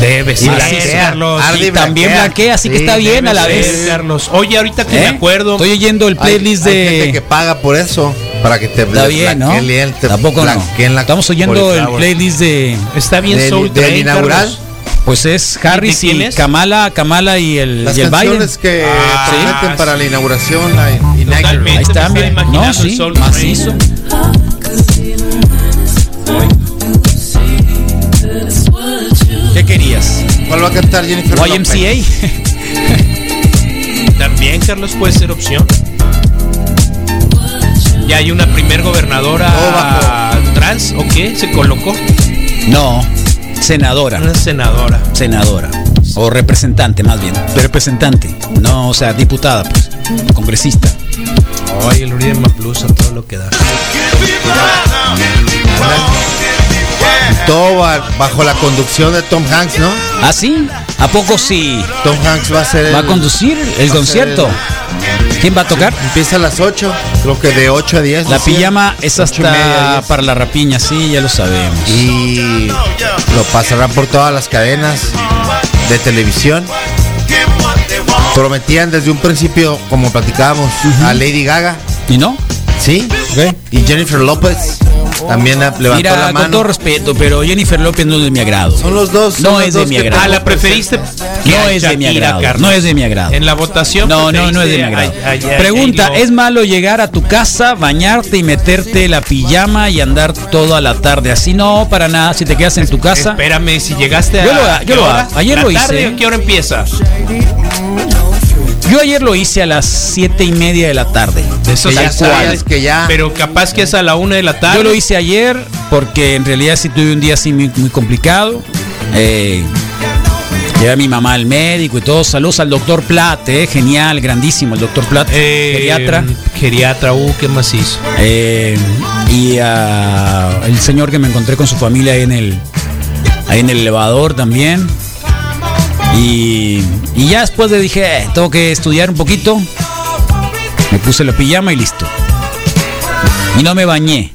Debe Y ser, Carlos. arde Sí, y también blanquea, así que está bien a la ser, vez. Carlos. Oye, ahorita que ¿Eh? me acuerdo. Estoy oyendo el Hay- playlist hay de. gente que paga por eso, para que te Está bien, ¿no? te Tampoco no. la Estamos oyendo el playlist de. Está bien Del- Soul del Train, inaugural. Carlos. Pues es Harris y, Kamala, Kamala y el, Las y el canciones que ah, prometen sí. para la inauguración, la Ahí está, bien. No, sí, el macizo. ¿Qué querías? ¿Cuál va a cantar Jennifer YMCA. También Carlos puede ser opción. Ya hay una primer gobernadora oh, trans o qué se colocó. No, senadora. Una senadora. Senadora. O representante, más bien. Representante. No, o sea, diputada, pues. Congresista. Ay, el Uribe Plus a todo lo que da. Todo ba- bajo la conducción de Tom Hanks, ¿no? ¿Ah, sí? ¿A poco sí? Tom Hanks va a ser ¿Va a conducir el concierto? ¿Quién va a tocar? Empieza a las 8, creo que de 8 a 10. La pijama es media, hasta 10. para la rapiña, sí, ya lo sabemos. Y lo pasarán por todas las cadenas de televisión. Prometían desde un principio, como platicábamos, a Lady Gaga. ¿Y no? Sí. Y Jennifer López también levantó Mira, la con mano. todo respeto, pero Jennifer López no es de mi agrado. Son los dos. No los es de mi agrado. Ah, la preferiste. No es de mi agrado. No es de mi agrado. En la votación. No, no, no es de mi agrado. a- a- a- Pregunta. ¿es malo llegar a tu casa, bañarte y meterte la pijama y andar toda la tarde así? No, para nada. Si te quedas en tu casa. Espérame, si llegaste a. Yo lo yo ¿qué lo. Ayer ¿La lo hice. tarde ¿Qué hora empieza? Yo ayer lo hice a las siete y media de la tarde. Eso ya sabes que ya- Pero capaz que es a la una de la tarde. Yo lo hice ayer porque en realidad sí tuve un día así muy, muy complicado. Eh, llevé a mi mamá al médico y todo. Saludos al doctor Plat, eh, genial, grandísimo el doctor Plat, Eh, geriatra. Geriatra, uh, ¿qué más hizo? Eh, y a el señor que me encontré con su familia ahí en el, ahí en el elevador también. Y, y ya después le dije, "Eh, tengo que estudiar un poquito. Me puse la pijama y listo. Y no me bañé.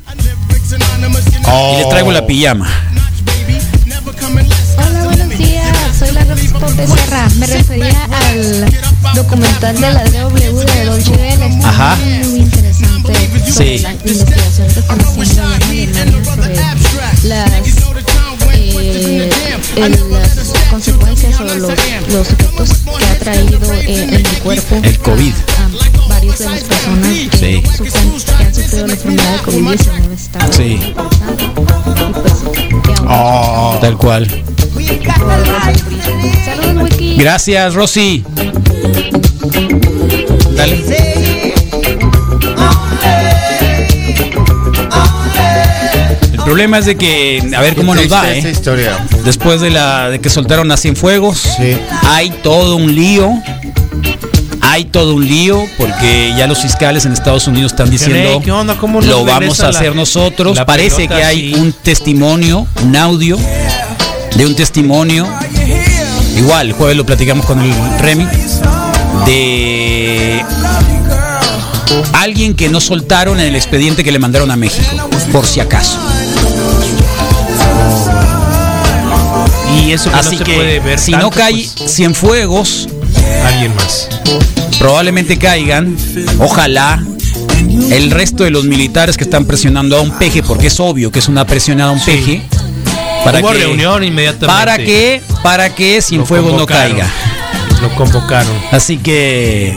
Y les traigo la pijama. Hola, buenos días. Soy la de Serra. Me refería al documental de la DW de Dolce Vele. Está Ajá. Muy, interesante sobre Sí. la investigación que están haciendo en Alemania sobre las, eh, el- las consecuencias o los, los efectos que ha traído eh, en el cuerpo El COVID. a varias de las personas que, Sí. sufren, que han sufrido la enfermedad de COVID-19. Está Sí. Y pues, Oh, tal cual. Saludos, Wiki. Gracias, Rosy. Dale. El problema es de que, a ver cómo nos va, ¿eh? historia. Después de la de que soltaron a Cienfuegos, Sí. hay todo un lío. Hay todo un lío porque ya los fiscales en Estados Unidos están diciendo ¿Qué onda? ¿Cómo nos lo vamos a la- hacer nosotros. la Parece pelota que hay un testimonio, un audio de un testimonio. Igual, el jueves lo platicamos con el Remy. De alguien que no soltaron en el expediente que le mandaron a México, por si acaso. Y eso que Así no se que puede ver si tanto, no cae pues, Cienfuegos, alguien más. probablemente caigan, ojalá, el resto de los militares que están presionando a un peje, porque es obvio que es una presionada a un peje, para Hubo que, reunión inmediatamente. para que, para que Cienfuegos no caiga. Lo convocaron. Así que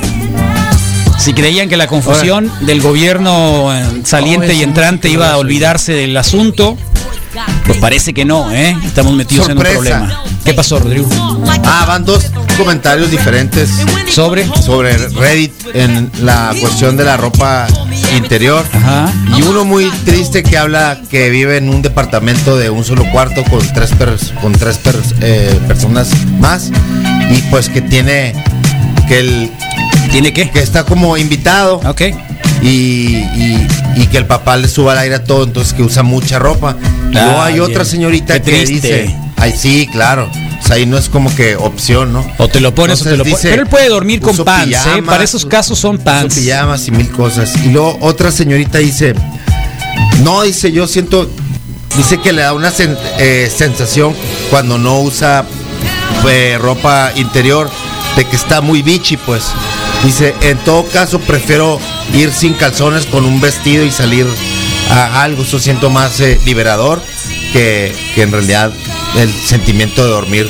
si creían que la confusión del gobierno eh, saliente y entrante iba a olvidarse del asunto, pues parece que no, ¿eh? Estamos metidos en un problema. ¿Qué pasó, Rodrigo? Ah, van dos comentarios diferentes sobre sobre Reddit en la cuestión de la ropa interior. Ajá. Y uno muy triste que habla que vive en un departamento de un solo cuarto con tres pers- con tres pers- eh, personas más y pues que tiene que el tiene que que está como invitado. Ok. Y, y- y que el papá le suba al aire a todo, entonces que usa mucha ropa. Y luego Ah, hay otra señorita Qué que triste. dice, ay sí, claro. O sea, ahí no es como que opción, ¿no? O te lo pones o te lo pones. Pero él puede dormir con pants, ¿eh? Para esos casos son pants. pijamas y mil cosas. Y luego otra señorita dice, no, dice, yo siento, dice que le da una sen- eh, sensación cuando no usa eh, ropa interior de que está muy bichi, pues. Dice, en todo caso prefiero ir sin calzones con un vestido y salir a algo, eso siento más eh, liberador que, que en realidad el sentimiento de dormir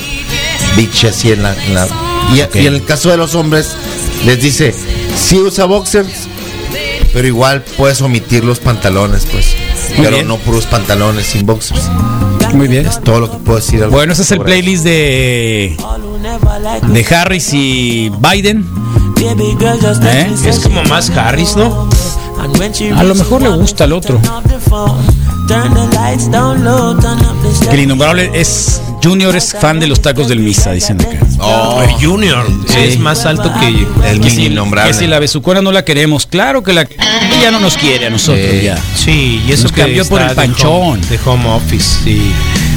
bichi así en la... en la- y, y en el caso de los hombres les dice, si usa boxers, Pero igual puedes omitir los pantalones, pues. Muy pero bien. no puros pantalones sin boxers. Muy bien. Es todo lo que puedo decir. Bueno, ese es el playlist de de Harris y Biden. ¿Eh? Es como más Harris, ¿no? A lo mejor le gusta al otro. Que el innombrable es Junior es fan de los tacos del Misa, dicen acá. Oh, el Junior Sí. es más alto que El que si, innombrable. que si la besucona no la queremos, claro que la ella no nos quiere a nosotros Sí. ya. Sí, y eso Nos que cambió por el de panchón. home- De home, office, sí.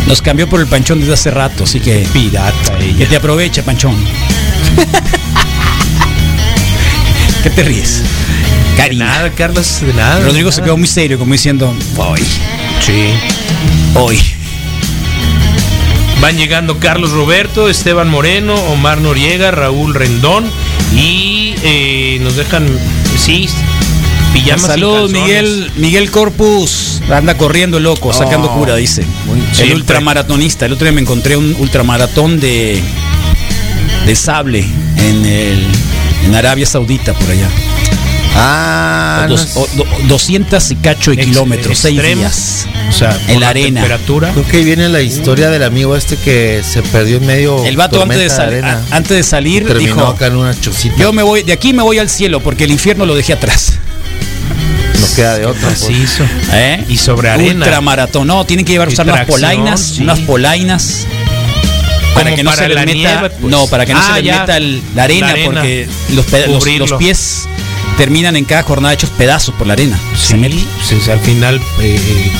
Nos cambió por el panchón desde hace rato, así que Pirata que ella. te aproveche, panchón. ¿Qué te ríes? De Cariño. nada, Carlos, de nada. Rodrigo de se quedó muy serio, como diciendo, hoy, Sí. hoy. Van llegando Carlos Roberto, Esteban Moreno, Omar Noriega, Raúl Rendón y eh, nos dejan, sí, pijamas y Saludos, calzones. Miguel, Miguel Corpus. Anda corriendo loco, sacando Oh, cura, dice. muy- el ultramaratonista. El otro día me encontré un ultramaratón de, de sable en, el, en Arabia Saudita, por allá. Ah, no Dos- es- o- do- 200 y cacho de Ex- kilómetros, seis días. O sea, En la arena. temperatura. Creo que ahí viene la historia del amigo este que se perdió en medio. El vato antes de, sal- arena. a- antes de salir terminó dijo, acá en una yo me voy, de aquí me voy al cielo porque el infierno lo dejé atrás. no queda de otra. Así pues. hizo. ¿Eh? Y sobre arena. Ultramaratón. No, tienen que llevar usar unas tracción, polainas, sí. unas polainas. Para que no para se les la meta, nieve, pues. no, para que no Ah, se les ya. meta el- la, arena, La arena. porque los, los- los pies terminan en cada jornada hechos pedazos por la arena. Se. Sí, pues, al final eh,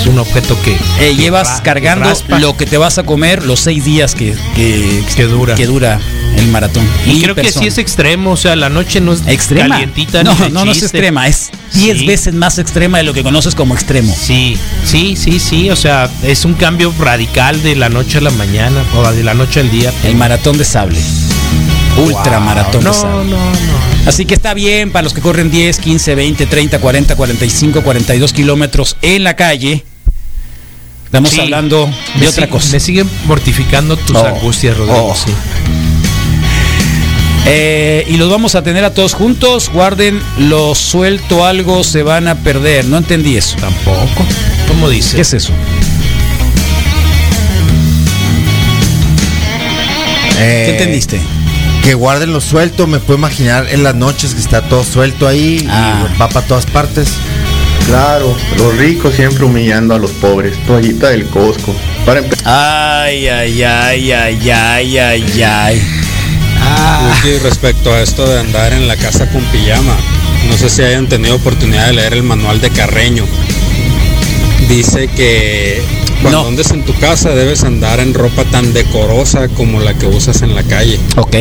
es un objeto que, Eh, que llevas ra- cargando lo que te vas a comer los seis días que, que, Que dura. que dura el maratón. Y creo que sí es extremo, o sea, la noche no es extrema. calientita no, ni no, no es extrema, es 10 Sí. veces más extrema de lo que conoces como extremo. Sí, sí, sí, sí, o sea, es un cambio radical de la noche a la mañana o de la noche al día. El maratón de sable. Ultramaratón no, de sable. no, no. Así que está bien para los que corren 10, 15, 20, 30, 40, 45, 42 kilómetros en la calle. Estamos Sí. hablando de otra cosa. Me siguen mortificando tus Oh, angustias, Rodrigo. oh. sí. Eh, y los vamos a tener a todos juntos. Guarden, lo suelto algo, se van a perder. No entendí eso. Tampoco. ¿Cómo dice? ¿Qué es eso? Eh, ¿Qué entendiste? Que guarden lo suelto, me puedo imaginar en las noches que está todo suelto ahí Ah. y va para todas partes. Claro, los ricos siempre humillando a los pobres. Toallita del Costco. Para empezar. Ay, ay, ay, ay, ay, ay, Wiki, respecto a esto de andar en la casa con pijama, no sé si hayan tenido oportunidad de leer el manual de Carreño. Dice que cuando No. andes en tu casa debes andar en ropa tan decorosa como la que usas en la calle. Ok.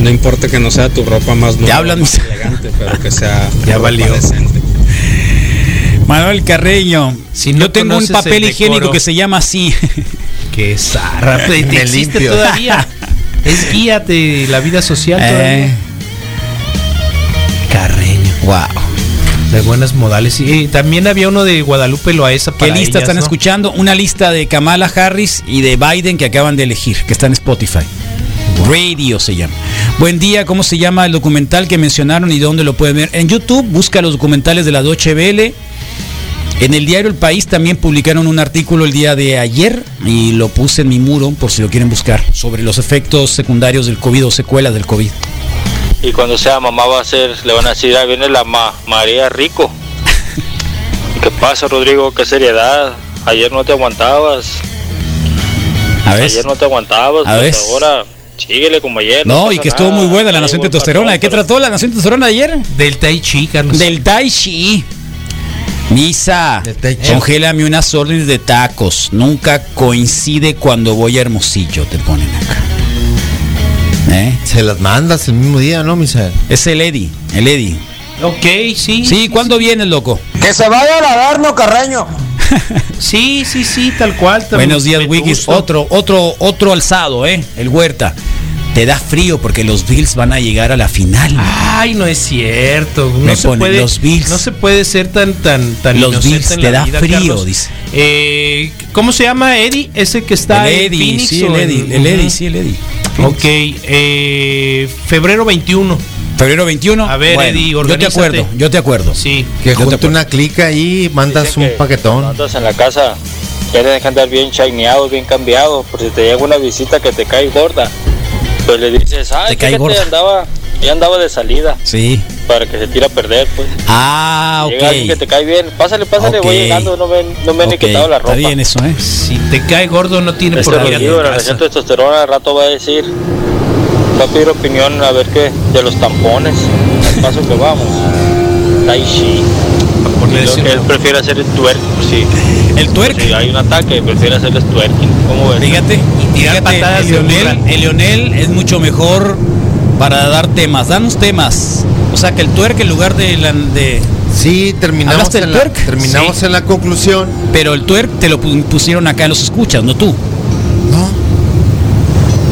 No importa que no sea tu ropa más nueva, hablan, más elegante, pero que sea Ya ropa valió. decente. Manuel Carreño. Si no Yo tengo un papel el higiénico que se llama así. Qué zarra. ¿Te Me existe todavía? Es guía de la vida social Eh. Carreño. wow. De buenas modales. Y también había uno de Guadalupe Loaesa ¿Qué para lista ellas, están ¿no? escuchando? Una lista de Kamala Harris y de Biden que acaban de elegir, que está en Spotify. Radio se llama. Buen día, ¿cómo se llama el documental que mencionaron y dónde lo pueden ver? En YouTube, busca los documentales de la Deutsche Welle. En el diario El País también publicaron un artículo el día de ayer y lo puse en mi muro por si lo quieren buscar sobre los efectos secundarios del COVID o secuelas del COVID. Y cuando sea mamá va a ser, le van a decir, ahí viene la ma María Rico. ¿Qué pasa, Rodrigo? ¿Qué seriedad? Ayer no te aguantabas. A ver. Ayer no te aguantabas, A pues ver. ahora síguele como ayer. No, y que estuvo nada. muy buena la Nación Testosterona. ¿De qué trató la Nación Testosterona ayer? Del Tai Chi, Carlos. Del Tai Chi. Misa, congélame unas órdenes de tacos. Nunca coincide cuando voy a Hermosillo, te ponen acá. ¿Eh? Se las mandas el mismo día, ¿no, Misael? Es el Eddie, el Eddie. Ok, sí. Sí, ¿cuándo vienes, loco? Que se vaya a lavar, no Carreño. Sí, sí, sí, tal cual. Buenos días, Wikis. Otro, otro, otro alzado, ¿eh? El Huerta. Te da frío porque los Bills van a llegar a la final. Ay, no es cierto. No Me se pone, puede, los Bills. No se puede ser tan tan tan Los Bills en te la da vida, frío, Carlos. dice. Eh, ¿Cómo se llama Eddie? Ese que está El en Eddie, Phoenix sí, el Eddie, el Eddie, Ujú. sí, el Eddie. Ok, eh, febrero 21. Febrero 21. A ver, Bueno, Eddie, yo te acuerdo, yo te acuerdo. Sí. Que junte una clica ahí y mandas un paquetón. Andas en la casa, ya tienes que andar bien shineado, bien cambiado, por si te llega una visita que te cae gorda. Pues le dices, ay, Te cae fíjate, gorda. andaba, ya andaba de salida, Sí. para que se tire a perder, pues. Ah, Llega alguien que ok. te cae bien, pásale, pásale, voy Ok. llegando, no me, no me han Ok, quitado la ropa. Está bien eso, ¿eh? Si te cae gordo no tiene Este por qué la de testosterona al rato va a decir, va a pedir opinión a ver qué, de los tampones, al paso que vamos. Tai Chi. Ponerse- Y lo que él prefiere hacer el twerk, sí. El twerk. Si hay un ataque, prefiere hacer el twerking. ¿Cómo ves? Fíjate, tirar patadas el Leonel, burra. el Leonel es mucho mejor para dar temas. Danos temas. O sea, que el twerk en lugar de la de Sí, terminamos, ¿Hablaste del en la, terminamos Sí. en la conclusión. Pero el twerk te lo pu- pusieron acá en los escuchas, no tú.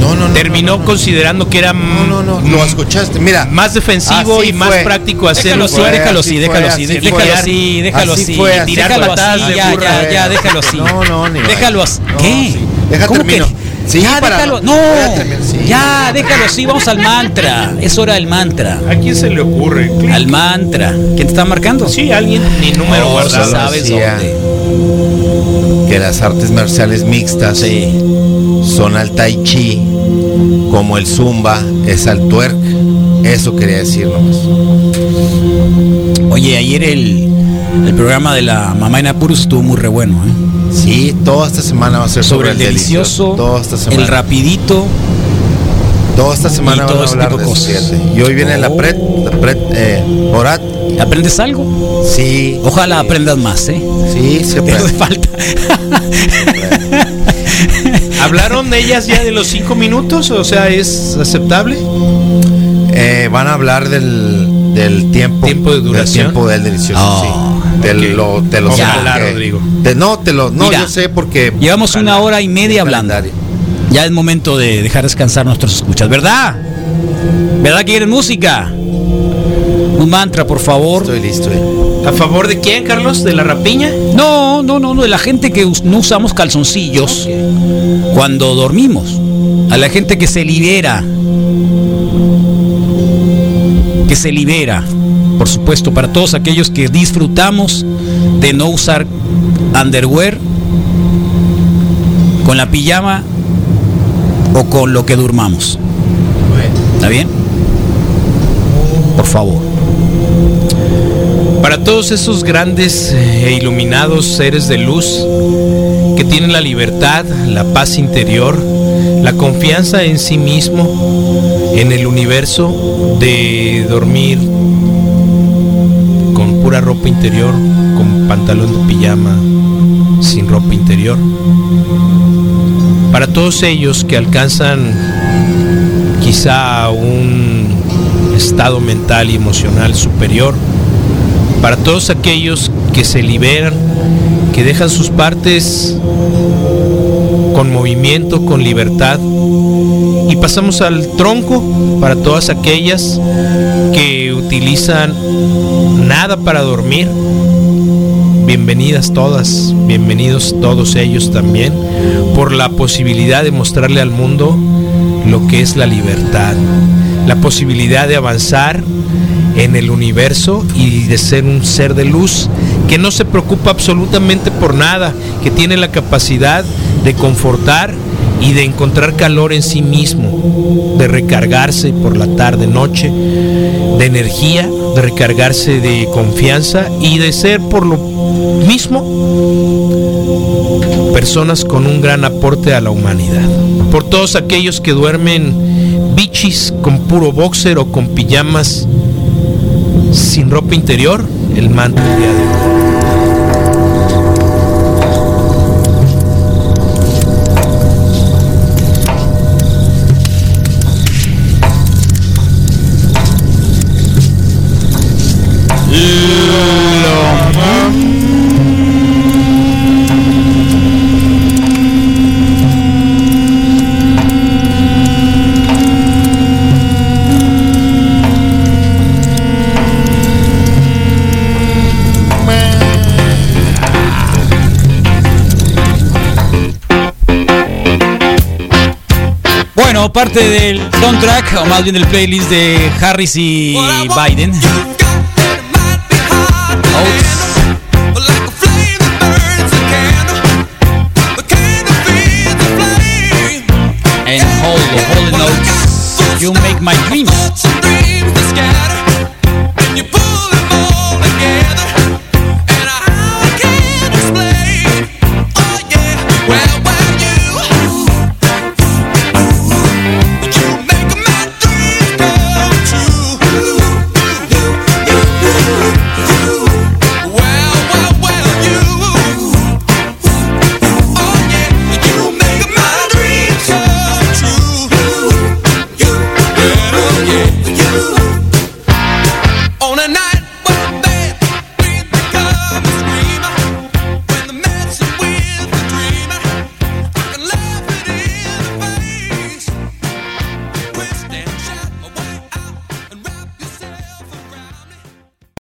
No, no, no. Terminó considerando que era No, no, no. Lo escuchaste. Mira. más defensivo y más fue. práctico hacerlo. Déjalo así, déjalo así, déjalo así, déjalo así, déjalo Así déjalo así, ya, ya, ya, déjalo así. No, no, ni Déjalo así. ¿Qué? sí. Deja ¿Cómo termino. que? Sí, ya, para- déjalo. No, terminar, sí. ya, déjalo así, vamos al mantra. Es hora del mantra. ¿A quién se le ocurre? Al mantra. ¿Quién te está marcando? Sí, alguien, ni número No, guardado. sí sabes dónde. que las artes marciales mixtas son al tai chi, como el zumba es al twerk. Eso quería decir nomás. Oye, ayer el, el programa de la mamá en apuros estuvo muy re bueno, ¿eh? Sí, toda esta semana va a ser Sobre sobre, el delicioso, Toda esta semana. el rapidito. Toda esta semana y van todo a hablar tipo de cosas. Y hoy viene la pret, la pret, eh, Borat. ¿Aprendes algo? Sí. Ojalá aprendas más, ¿eh? Sí, sí Te hace falta. ¿Hablaron de ellas ya de los cinco minutos? O sea, ¿es aceptable? Eh, van a hablar del, del tiempo. Tiempo de duración. Del tiempo del delicioso, Oh, sí. Te lo, te lo sé Ojalá, porque- Rodrigo. te- no, te lo, no, Mira, yo sé porque. Llevamos una hora y media hablando. Ya es momento de dejar descansar nuestros escuchas, ¿verdad? ¿Verdad que quieren música? Un mantra, por favor. Estoy listo. eh. ¿A favor de quién, Carlos? ¿De la rapiña? No, no, no, no, la gente que us- no usamos calzoncillos cuando dormimos. A la gente que se libera. Que se libera. Por supuesto, para todos aquellos que disfrutamos de no usar underwear con la pijama o con lo que durmamos. ¿Está bien? Por favor. Para todos esos grandes e iluminados seres de luz que tienen la libertad, la paz interior, la confianza en sí mismo, en el universo, de dormir con pura ropa interior, con pantalón de pijama, sin ropa interior. Para todos ellos que alcanzan quizá un estado mental y emocional superior, para todos aquellos que se liberan, que dejan sus partes con movimiento, con libertad. Y pasamos al tronco para todas aquellas que utilizan nada para dormir. Bienvenidas todas, bienvenidos todos ellos también, por la posibilidad de mostrarle al mundo lo que es la libertad, la posibilidad de avanzar en el universo y de ser un ser de luz que no se preocupa absolutamente por nada, que tiene la capacidad de confortar y de encontrar calor en sí mismo, de recargarse por la tarde, noche, de energía, de recargarse de confianza y de ser por lo mismo personas con un gran aporte a la humanidad. Por todos aquellos que duermen bichis con puro boxer o con pijamas sin ropa interior, el mantra el día de hoy. Parte del soundtrack, o más bien del playlist de Harris y Biden.